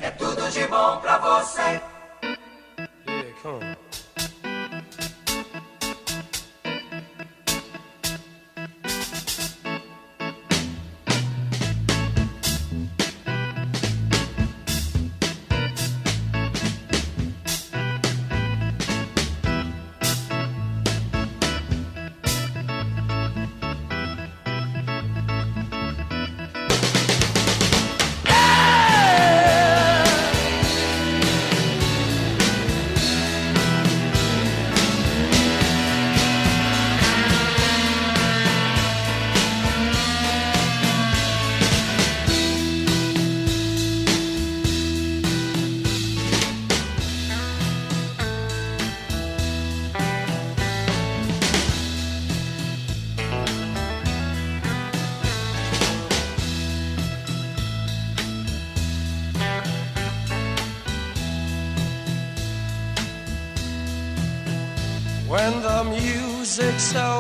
Music's over.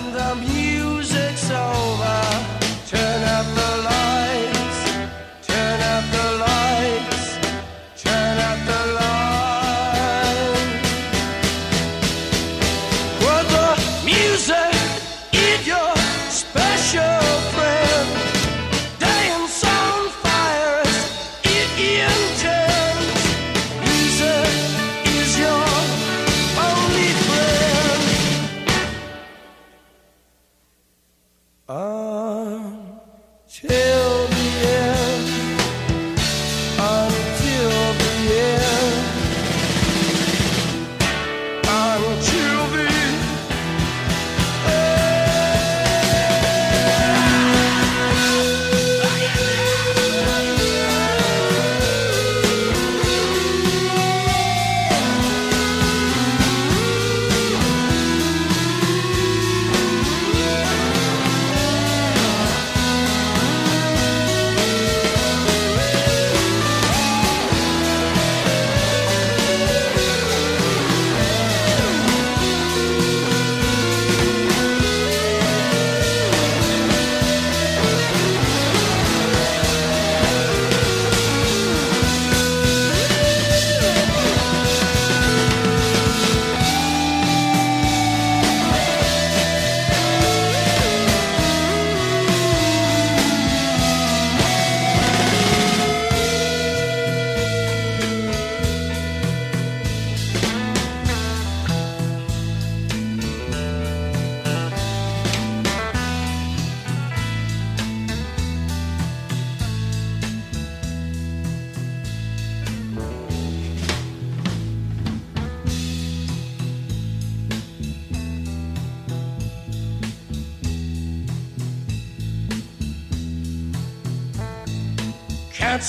When the music's over,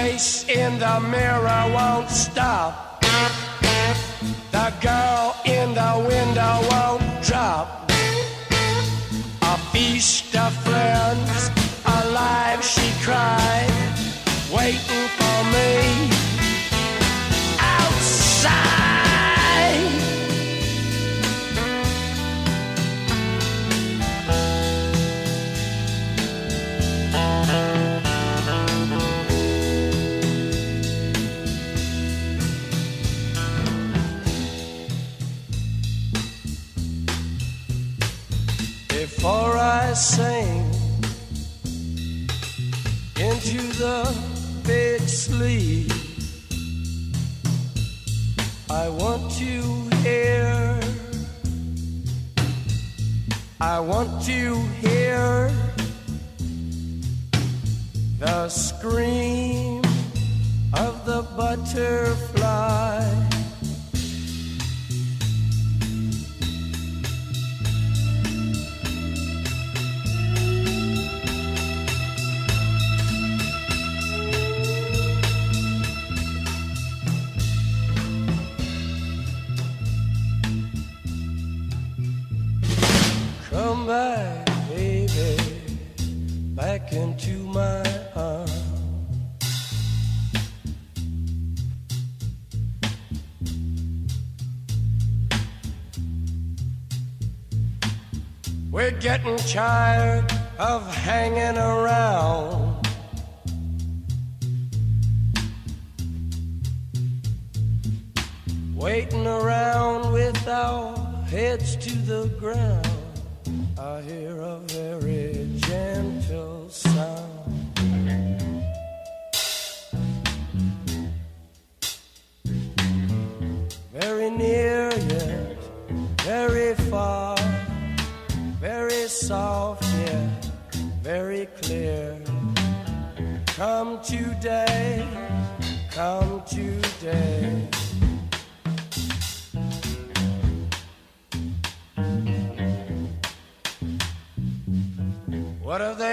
Face in the mirror won't stop. I want to hear the scream of the butterfly. Getting tired of hanging around. Waiting around with our heads to the ground.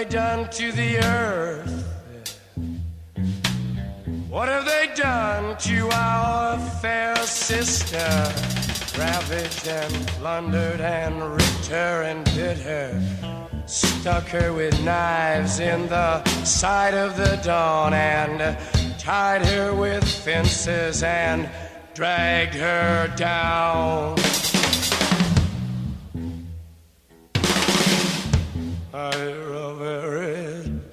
Done to the earth? What have they done to our fair sister? Ravaged and plundered and ripped her and bit her. Stuck her with knives in the side of the dawn and tied her with fences and dragged her down. I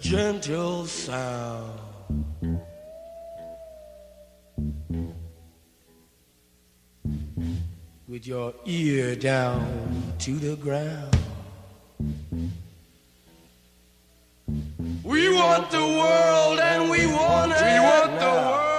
gentle sound. With your ear down to the ground. We want the world and we want it. We want the world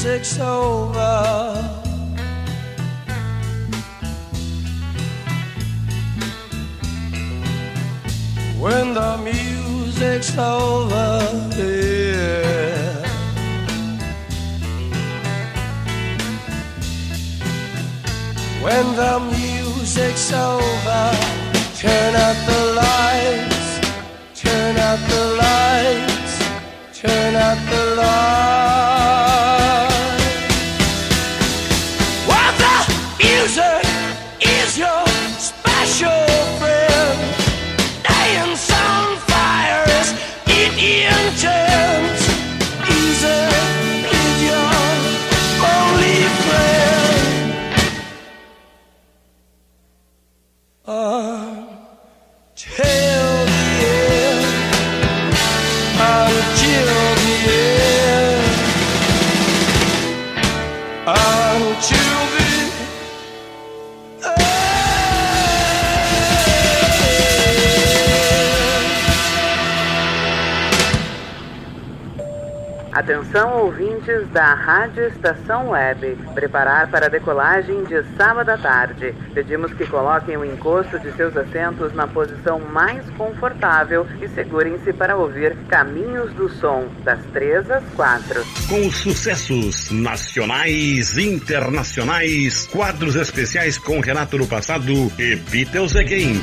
music's over, when the music's over, yeah. When the music's over, turn out the lights, turn out the lights, turn out the lights. Atenção ouvintes da Rádio Estação Web. Preparar para a decolagem de sábado à tarde. Pedimos que coloquem o encosto de seus assentos na posição mais confortável e segurem-se para ouvir Caminhos do Som, das 3 às 4. Com sucessos nacionais, internacionais, quadros especiais com Renato no passado e Beatles Again.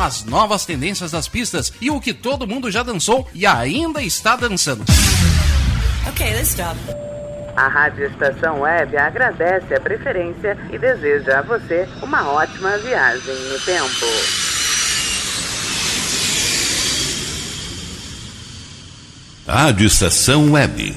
Com as novas tendências das pistas e o que todo mundo já dançou e ainda está dançando. Okay, let's stop. A Rádio Estação Web agradece a preferência e deseja a você uma ótima viagem no tempo. Rádio Estação Web.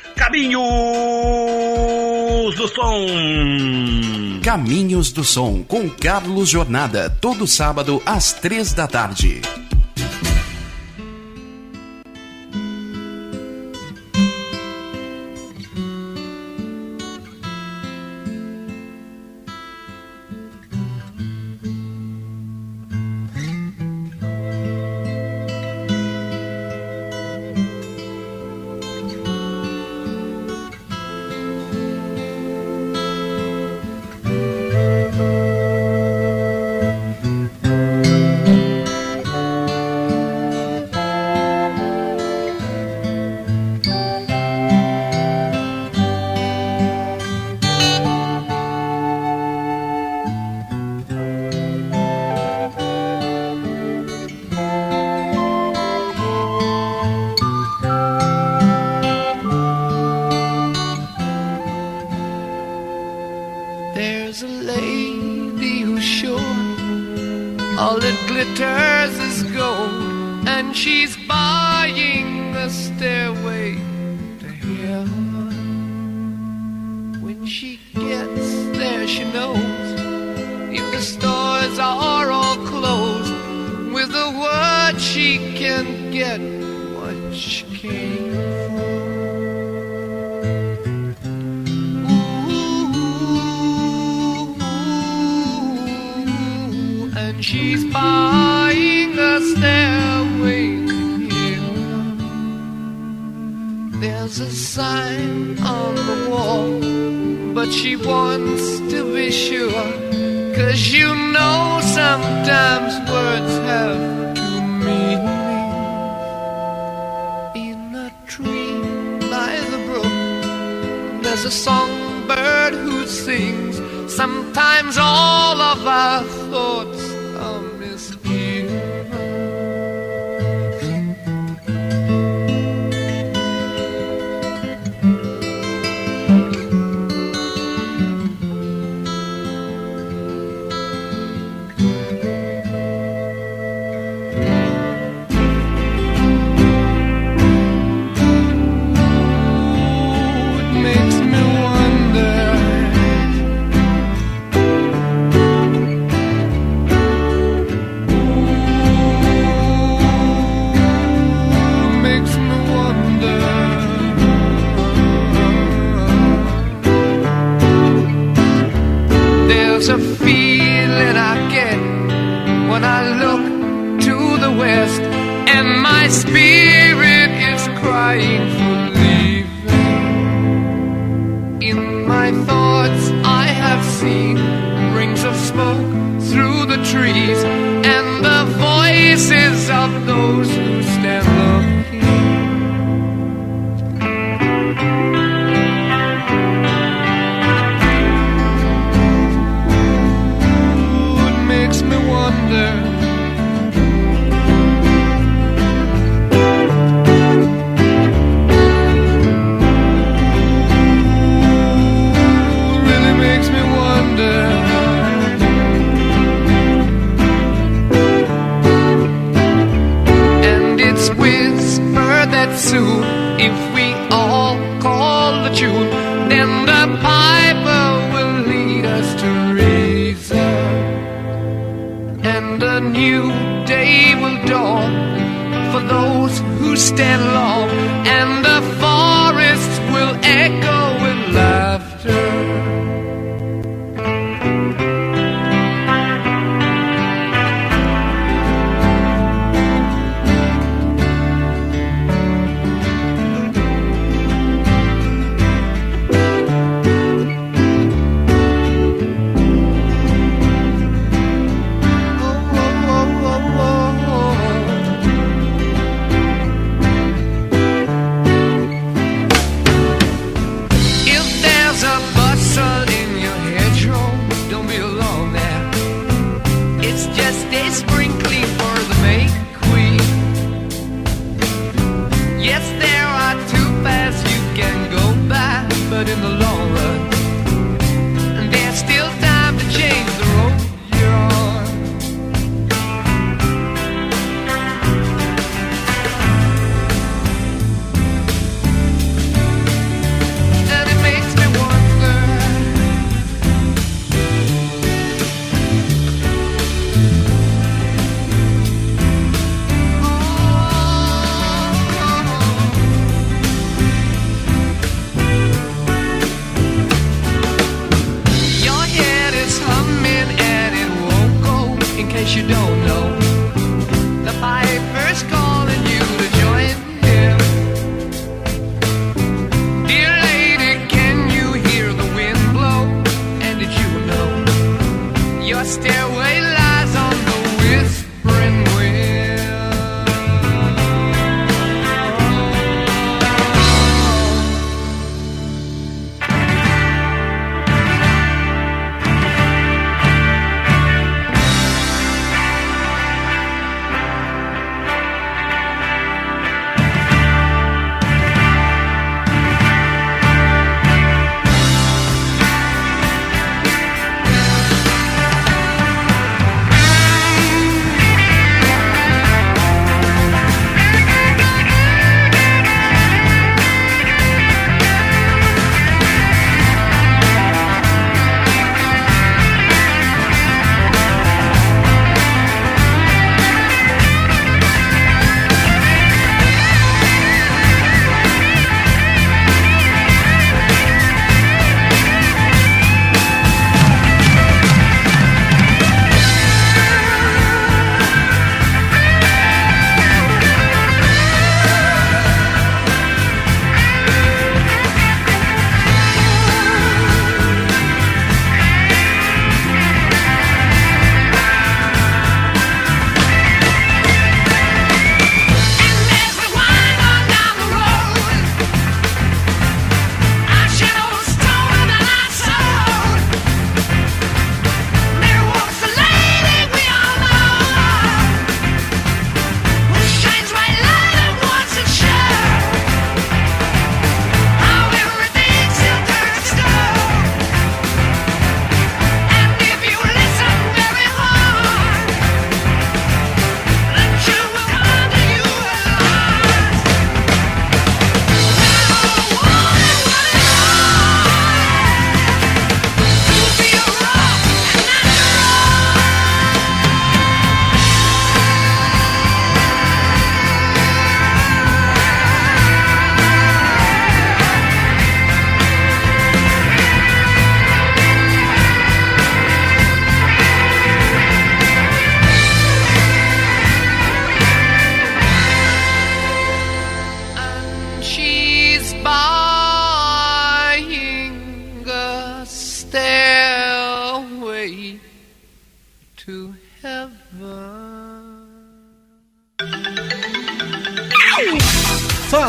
Caminhos do Som. Caminhos do Som com Carlos Jornada, todo sábado às três da tarde.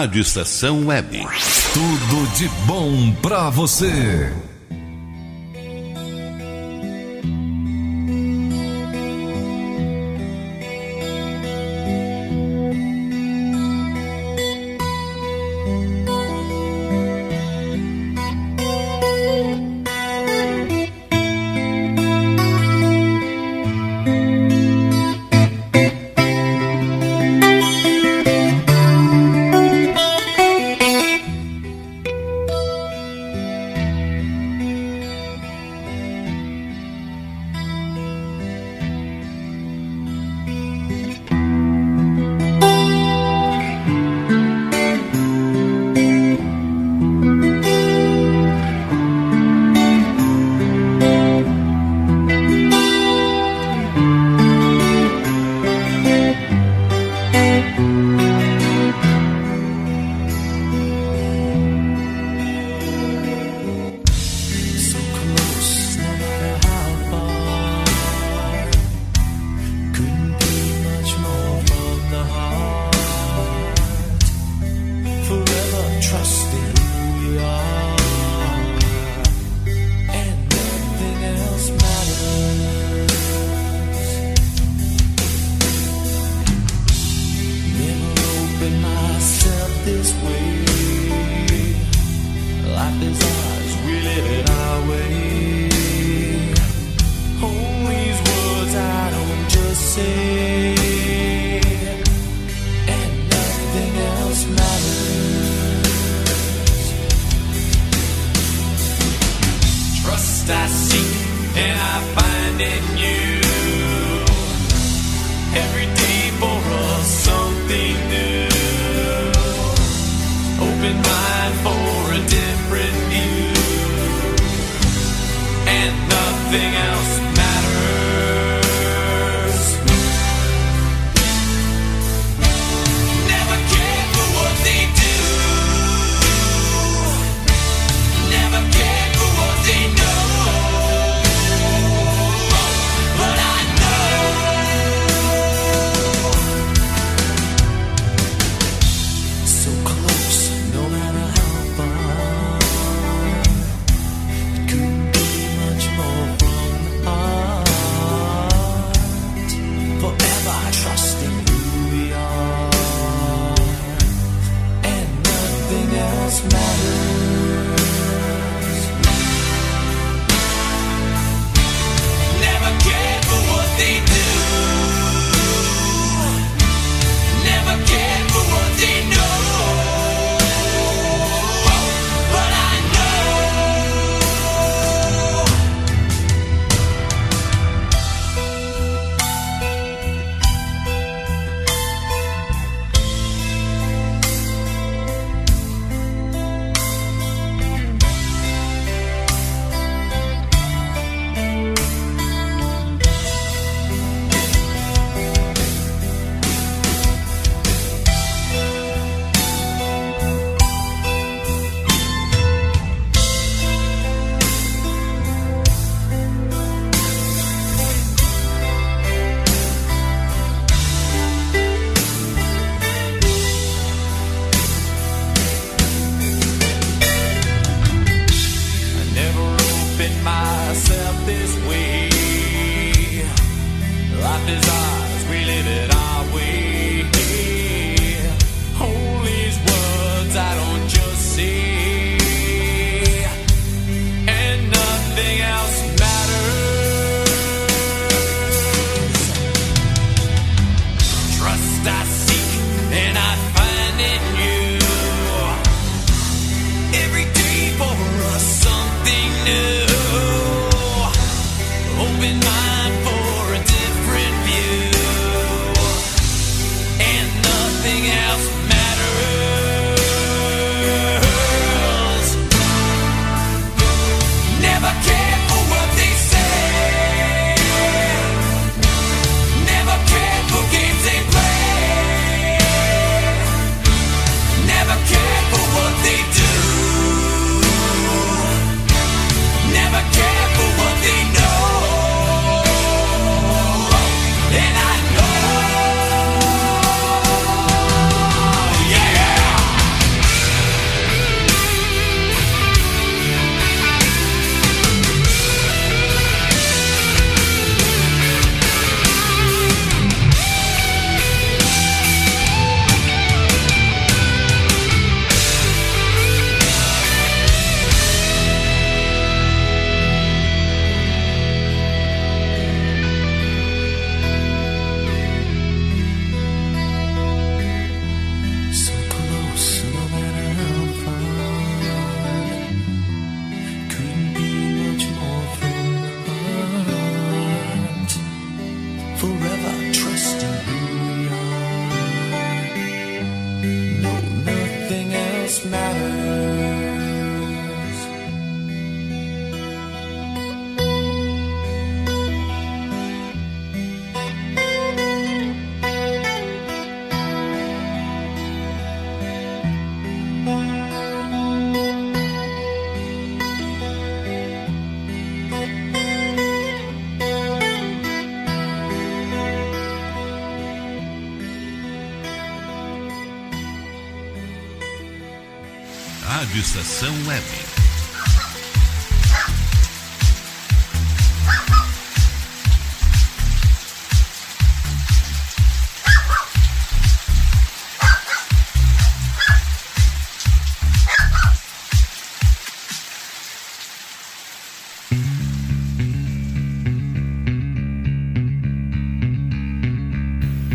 Rádio Estação Web. Tudo de bom para você. In my Estação Web.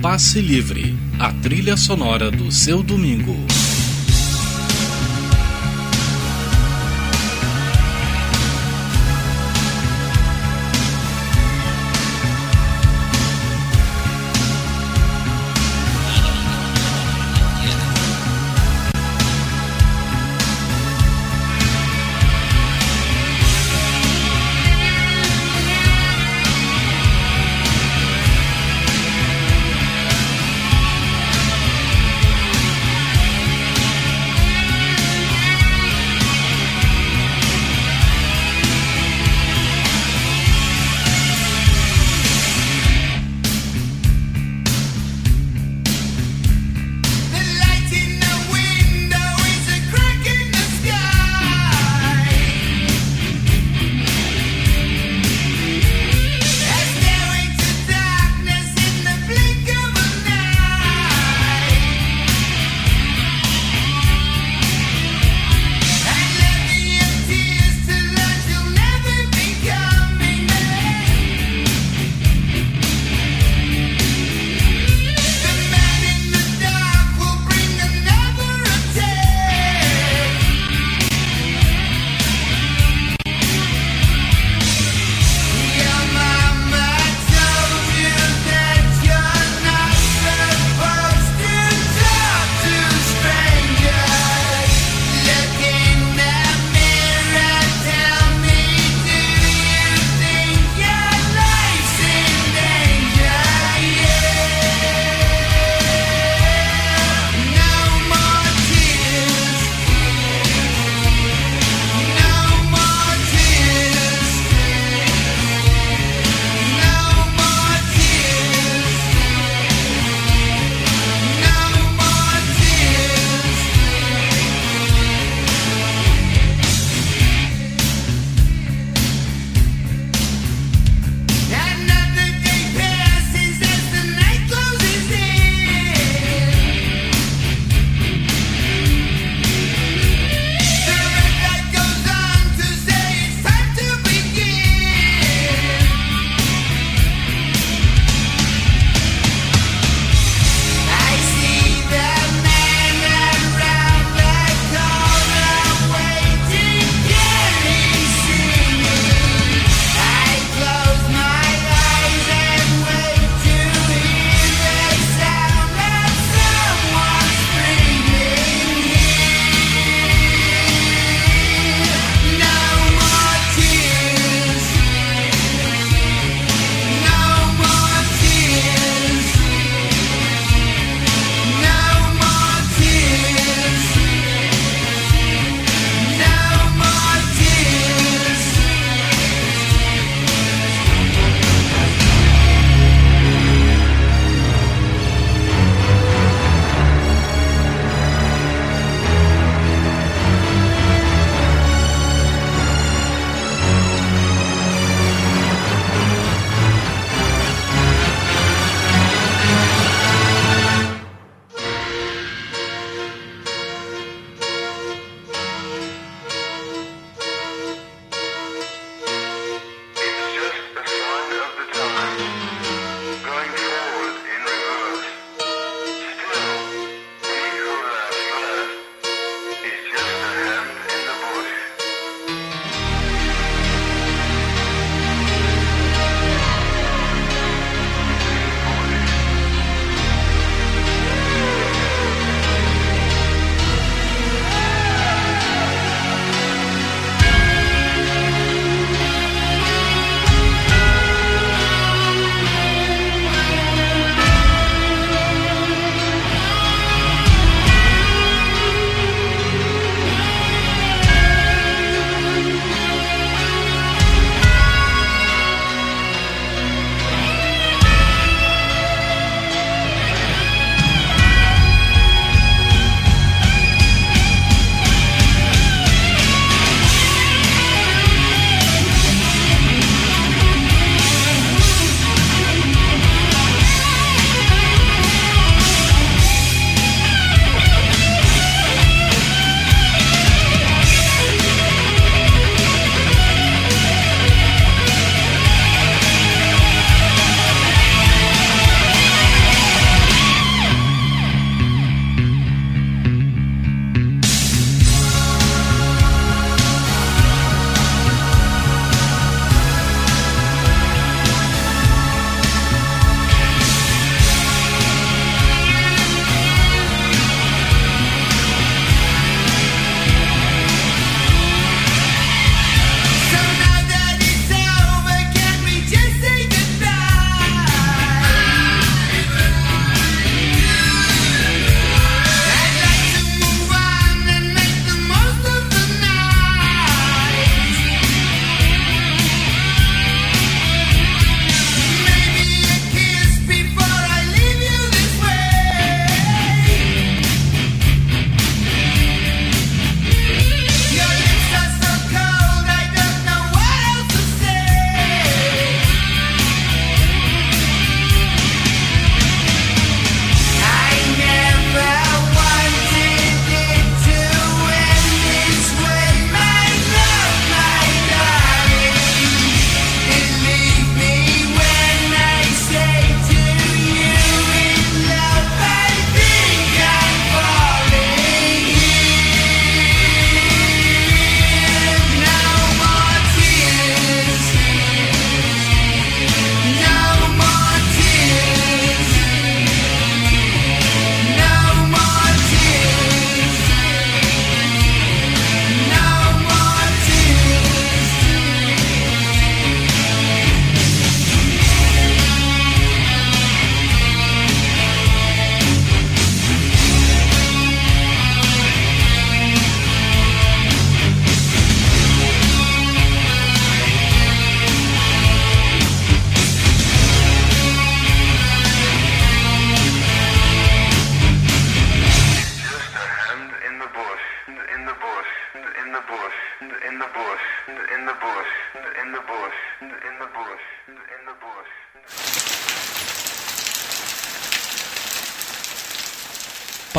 Passe Livre, a trilha sonora do seu domingo.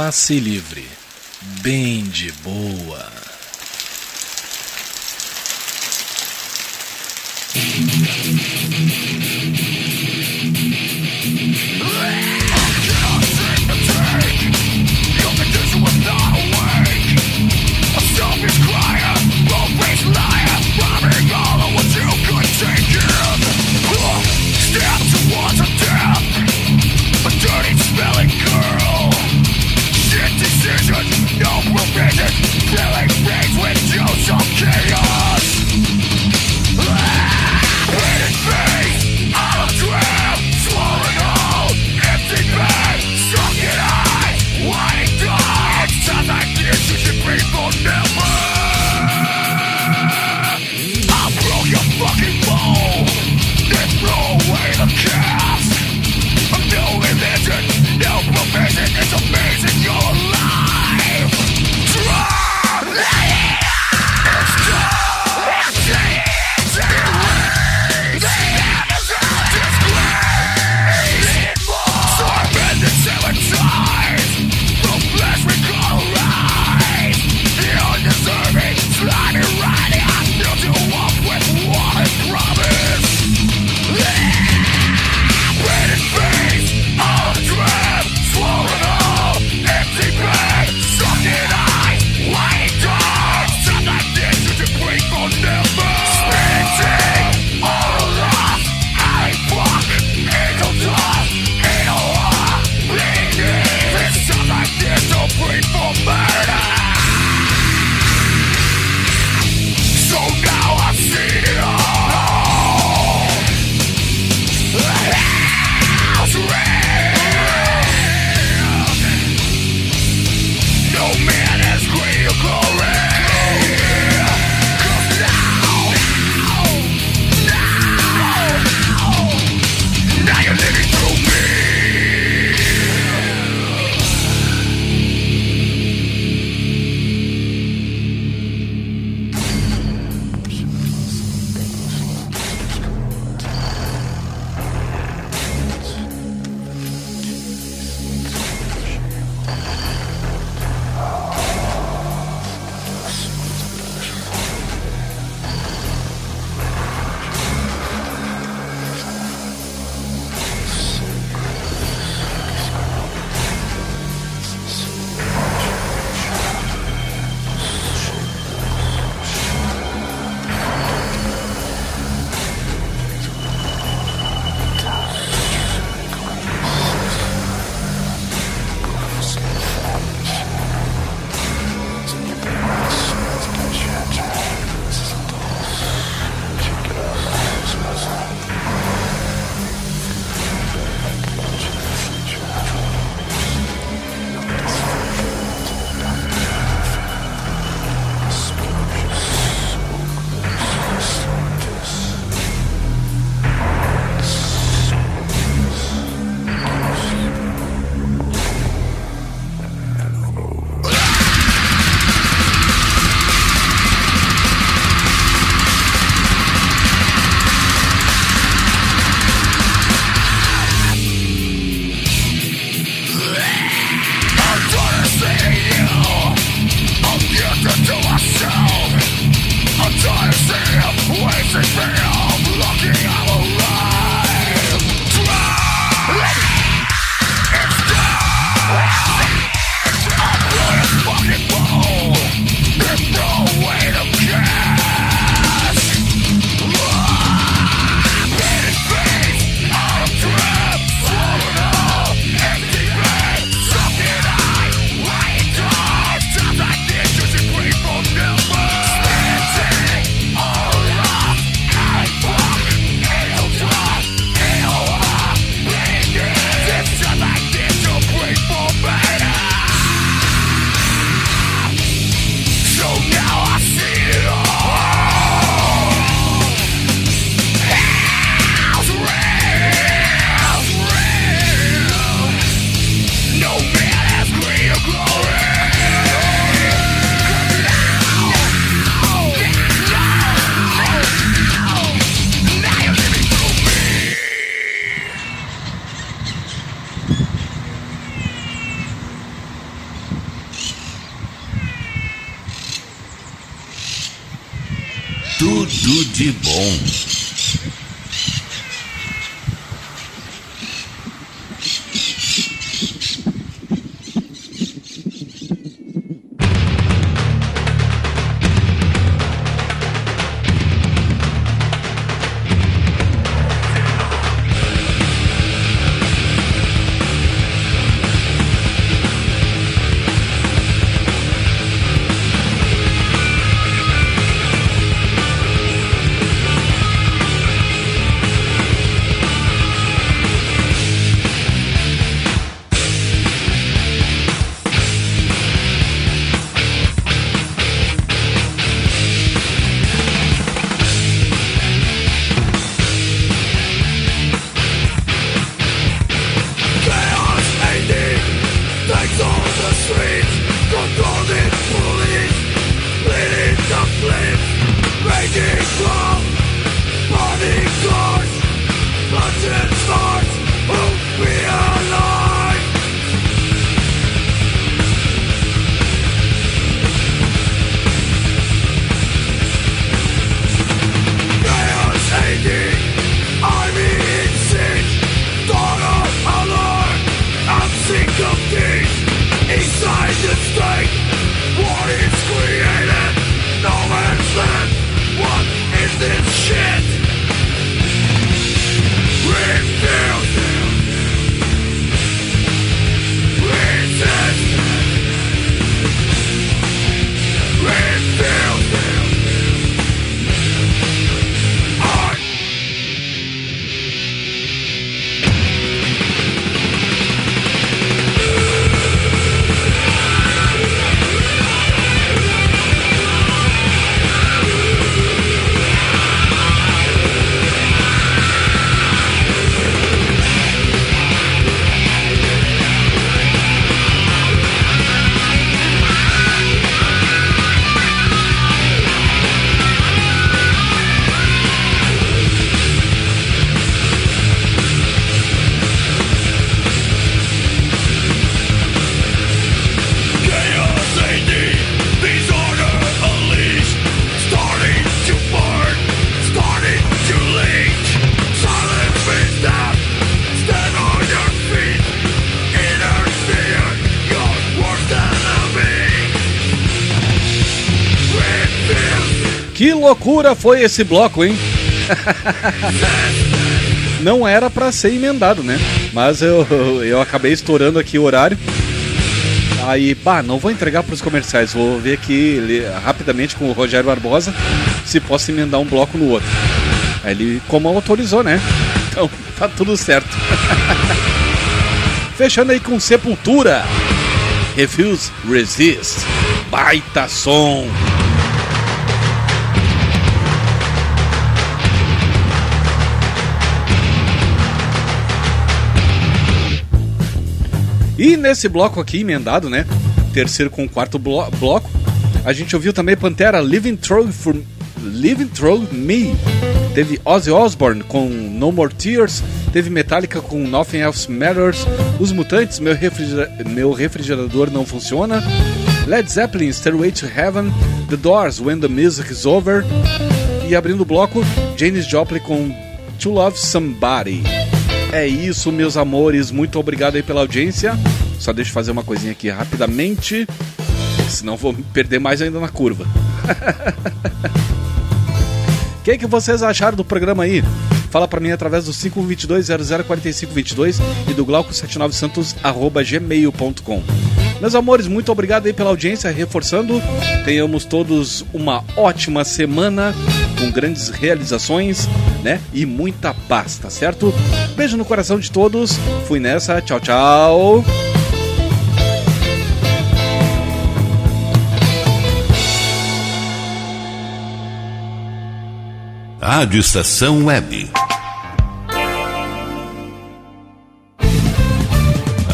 Passe livre. Bem de boa. Loucura foi esse bloco, hein? Não era pra ser emendado, né? Mas eu, eu acabei estourando aqui o horário. Aí, bah, não vou entregar pros comerciais, vou ver aqui rapidamente com o Rogério Barbosa se posso emendar um bloco no outro. Aí ele, como autorizou, né? Então, tá tudo certo. Fechando aí com Sepultura. Refuse, resist. Baita som. E nesse bloco aqui, emendado, né? Terceiro com quarto blo- bloco, a gente ouviu também Pantera Living Through, for, Living Through Me. Teve Ozzy Osbourne com No More Tears. Teve Metallica com Nothing Else Matters. Os Mutantes, meu, refrigera- meu refrigerador não funciona. Led Zeppelin, Stairway to Heaven. The Doors, When the Music is Over. E abrindo o bloco, Janis Joplin com To Love Somebody. É isso, meus amores. Muito obrigado aí pela audiência. Só deixa eu fazer uma coisinha aqui rapidamente. Senão vou perder mais ainda na curva. O que, que vocês acharam do programa aí? Fala pra mim através do 522-004522 e do glauco79santos.gmail.com Meus amores, muito obrigado aí pela audiência. Reforçando, tenhamos todos uma ótima semana com grandes realizações, né? E muita paz, tá certo? Beijo no coração de todos. Fui nessa. Tchau, tchau. Rádio Estação Web.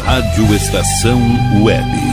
Rádio Estação Web.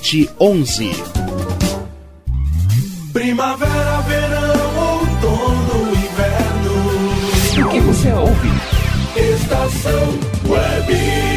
11. Primavera, verão, outono, inverno. O que você ouve? Estação Web.